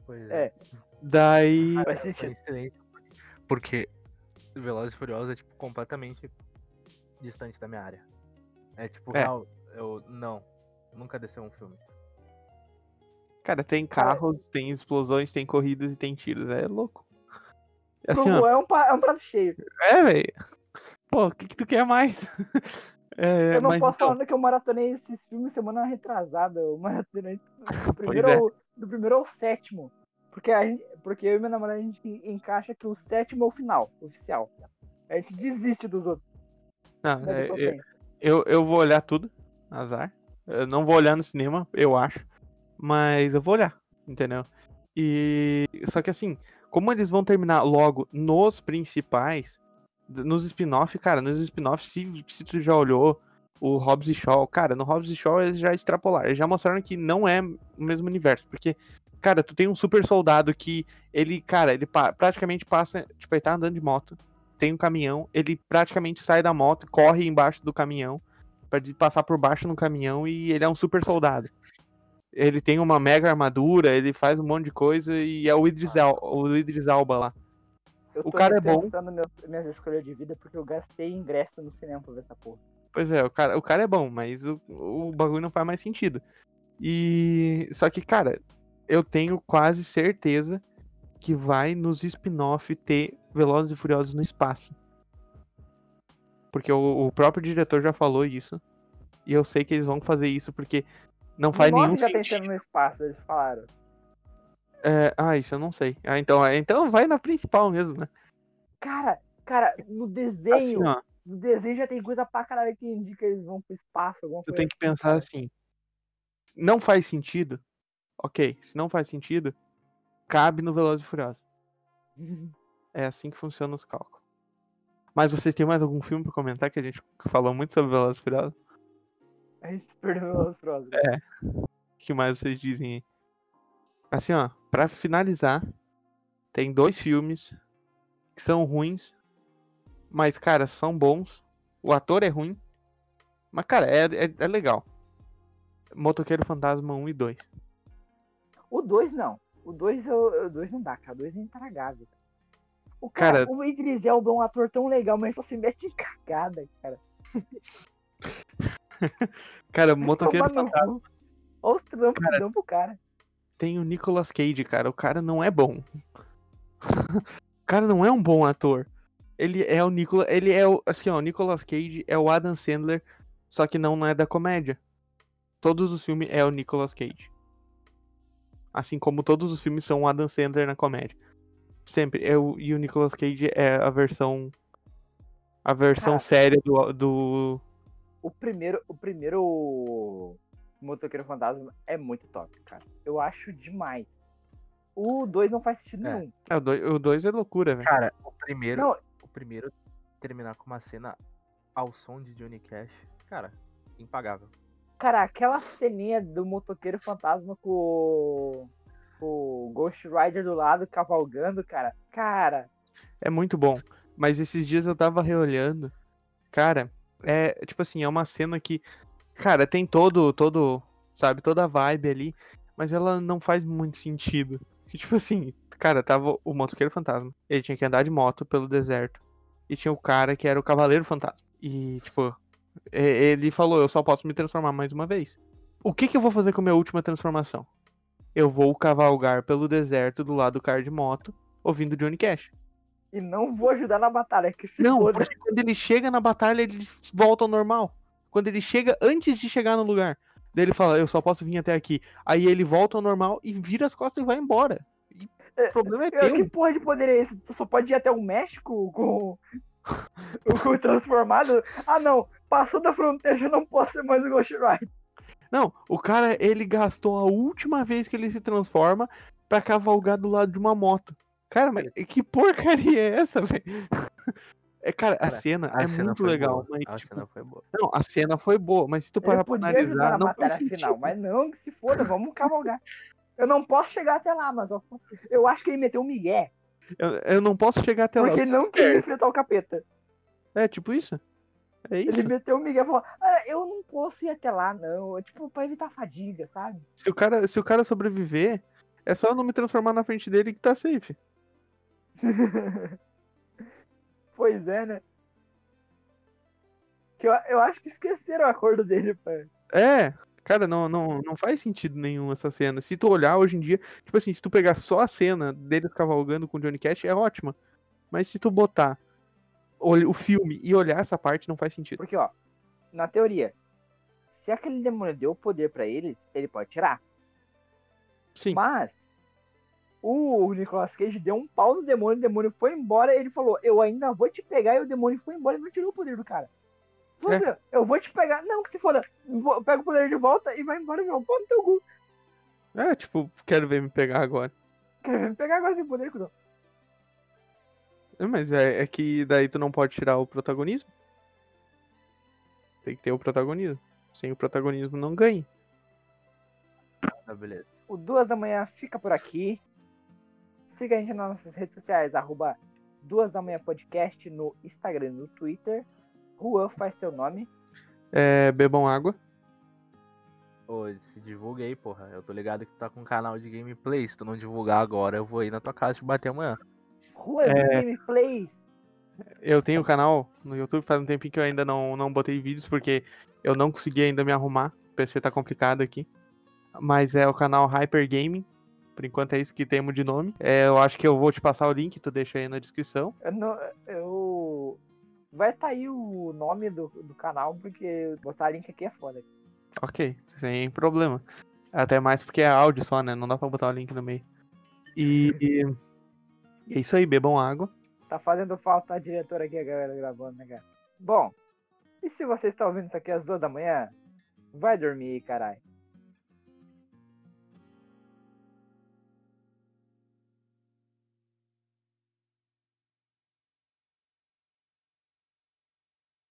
Pois É. Daí. Faz sentido. Porque Velozes e Furiosos é, tipo, completamente distante da minha área. É, tipo, É. real, eu, não, nunca desceu um filme. Cara, tem carros, tem explosões, tem corridas e tem tiros. É louco. Assim, ó, Juan é um, é um prato cheio. é, velho. Pô, o que, que tu quer mais? [laughs] É, eu não posso então, falar que eu maratonei esses filmes semana retrasada. Eu maratonei do [laughs] primeiro, é. ao, do primeiro ao sétimo. Porque, a gente, porque eu e meu namorado a gente encaixa que o sétimo é o final, oficial. A gente desiste dos outros. não, é, eu, frente. eu, eu vou olhar tudo, azar. Eu não vou olhar no cinema, eu acho. Mas eu vou olhar, entendeu? E. Só que assim, como eles vão terminar logo nos principais, nos spin-off, cara, nos spin-off, se, se tu já olhou o Hobbs e Shaw, cara, no Hobbs e Shaw eles já extrapolaram, eles já mostraram que não é o mesmo universo, porque, cara, tu tem um super soldado que ele, cara, ele pa- praticamente passa, tipo, ele tá andando de moto, tem um caminhão, ele praticamente sai da moto, corre embaixo do caminhão, de- passar por baixo no caminhão e ele é um super soldado. Ele tem uma mega armadura, ele faz um monte de coisa e é o Idris, Al- o Idris Alba lá. Eu o cara é bom. pensando meu, minhas escolhas de vida porque eu gastei ingresso no cinema pra ver essa porra. Pois é, o cara, o cara é bom, mas o, o bagulho não faz mais sentido. E. Só que, cara, eu tenho quase certeza que vai nos spin-off ter Velozes e Furiosos no espaço. Porque o, o próprio diretor já falou isso. E eu sei que eles vão fazer isso porque não faz nove nenhum já sentido. sendo no espaço, eles falaram. É, ah, isso eu não sei. Ah, então, é, então vai na principal mesmo, né? Cara, cara, no Assim, desenho, ó, no desenho já tem coisa pra caralho que indica que eles vão pro espaço, alguma tu tem que assim, pensar cara. assim. Não faz sentido? Ok, se não faz sentido, cabe no Velozes e Furiosos. [laughs] É assim que funcionam os cálculos. Mas vocês têm mais algum filme pra comentar que a gente falou muito sobre Velozes e Furiosos? A gente perdeu os próximos. É. O que mais vocês dizem aí? Assim, ó, pra finalizar, tem dois filmes que são ruins, mas, cara, são bons. O ator é ruim, mas, cara, é, é, é legal. Motoqueiro Fantasma 1 e 2. O 2 não. O 2 o dois não dá, cara. O 2 é intragável. O cara, Cara- o Idris Elba é um ator tão legal, mas só se mete em cagada, cara. [laughs] [laughs] Cara, Motoqueiro Toma Fantasma cu. Olha os trampos Cara, dão pro cara. tem o Nicolas Cage, cara. O cara não é bom. [laughs] o cara não é um bom ator. Ele é o Nicolas. Ele é o. Assim, ó, o Nicolas Cage é o Adam Sandler, só que não é da comédia. Todos os filmes é o Nicolas Cage. Assim como todos os filmes são o Adam Sandler na comédia. Sempre. É o, e o Nicolas Cage é a versão. A versão séria do, do. O primeiro, o primeiro Motoqueiro Fantasma é muito top, cara. Eu acho demais. O 2 não faz sentido É. nenhum. É, o 2 o dois é loucura, velho. Cara, o primeiro, Não, o primeiro terminar com uma cena ao som de Johnny Cash, cara, impagável. Cara, aquela ceninha do motoqueiro fantasma com o, o Ghost Rider do lado cavalgando, cara. Cara, É muito bom. Mas esses dias eu tava reolhando. Cara, é tipo assim, é uma cena que. Cara, tem todo, todo, sabe, toda a vibe ali, mas ela não faz muito sentido. Que, tipo assim, cara, tava o motoqueiro fantasma. Ele tinha que andar de moto pelo deserto. E tinha o cara que era o cavaleiro fantasma. E, tipo, ele falou: Eu só posso me transformar mais uma vez. O que que eu vou fazer com a minha última transformação? Eu vou cavalgar pelo deserto do lado do cara de moto, ouvindo Johnny Cash. E não vou ajudar na batalha, que se Não, foda. porque quando ele chega na batalha, ele volta ao normal. Quando ele chega antes de chegar no lugar. Daí ele fala, eu só posso vir até aqui. Aí ele volta ao normal e vira as costas e vai embora. E É, o problema é Eu- teu. Que porra de poder é esse? Tu só pode ir até o México com, [laughs] com o transformado? Ah, não. Passou da fronteira, já não posso ser mais o Ghost Rider. Não, o cara, ele gastou a última vez que ele se transforma pra cavalgar do lado de uma moto. Cara, mas que porcaria é essa, [laughs] velho? É, cara, a Cara, cena A é cena muito legal, boa, mas A tipo, cena foi boa. não, a cena foi boa, mas se tu parar pra analisar, na não faz sentido. final, mas não, que se foda, vamos cavalgar. Eu não posso chegar até lá, mas ó, eu acho que ele meteu um migué, Eu, eu não posso chegar até lá. porque ele não queria enfrentar o capeta. É, tipo isso. É isso. Ele meteu um migué e falou, ah, eu não posso ir até lá, não. É tipo, pra evitar fadiga, sabe? Se o cara, se o cara sobreviver, é só eu não me transformar na frente dele que tá safe. [laughs] pois é, né? Que eu, eu acho que esqueceram o acordo dele, pai. É, cara, não, não, não faz sentido nenhum essa cena. Se tu olhar hoje em dia, tipo assim, se tu pegar só a cena dele cavalgando com o Johnny Cash, é ótima. Mas se tu botar o filme e olhar essa parte, não faz sentido. Porque, ó, na teoria, se aquele demônio deu poder pra eles, ele pode tirar. Sim. Mas o Nicolas Cage deu um pau no demônio, o demônio foi embora e ele falou: Eu ainda vou te pegar. E o demônio foi embora e não tirou o poder do cara. Falou É. assim, eu vou te pegar. Não, que se foda. Pega o poder de volta e vai embora, meu. Pô no teu cu. É, tipo, quero ver me pegar agora. Quero ver me pegar agora sem poder, cuzão. É, Mas é, é que daí tu não pode tirar o protagonismo. Tem que ter o protagonismo. Sem o protagonismo não ganha. Tá, beleza. O Duas da Manhã fica por aqui. Siga a gente nas nossas redes sociais, arroba Duas da Manhã Podcast no Instagram e no Twitter. Juan faz teu nome. É, bebam água. Ô, se divulga aí, porra. Eu tô ligado que tu tá com um canal de gameplay. Se tu não divulgar agora, eu vou ir na tua casa te bater amanhã. Juan É. Gameplays. Eu tenho um canal no YouTube faz um tempinho que eu ainda não, não botei vídeos, porque eu não consegui ainda me arrumar. O PC tá complicado aqui. Mas é o canal Hyper Gaming. Por enquanto é isso que temos de nome. É, eu acho que eu vou te passar o link, tu deixa aí na descrição. Eu não- eu- Vai estar aí o nome do, do canal, porque botar link aqui é foda. Ok, sem problema. Até mais porque é áudio só, né? Não dá pra botar o link no meio. E, e é isso aí, bebam água. Tá fazendo falta a diretora aqui, a galera gravando, né, cara? Bom, e se você está ouvindo isso aqui às duas da manhã, vai dormir, caralho.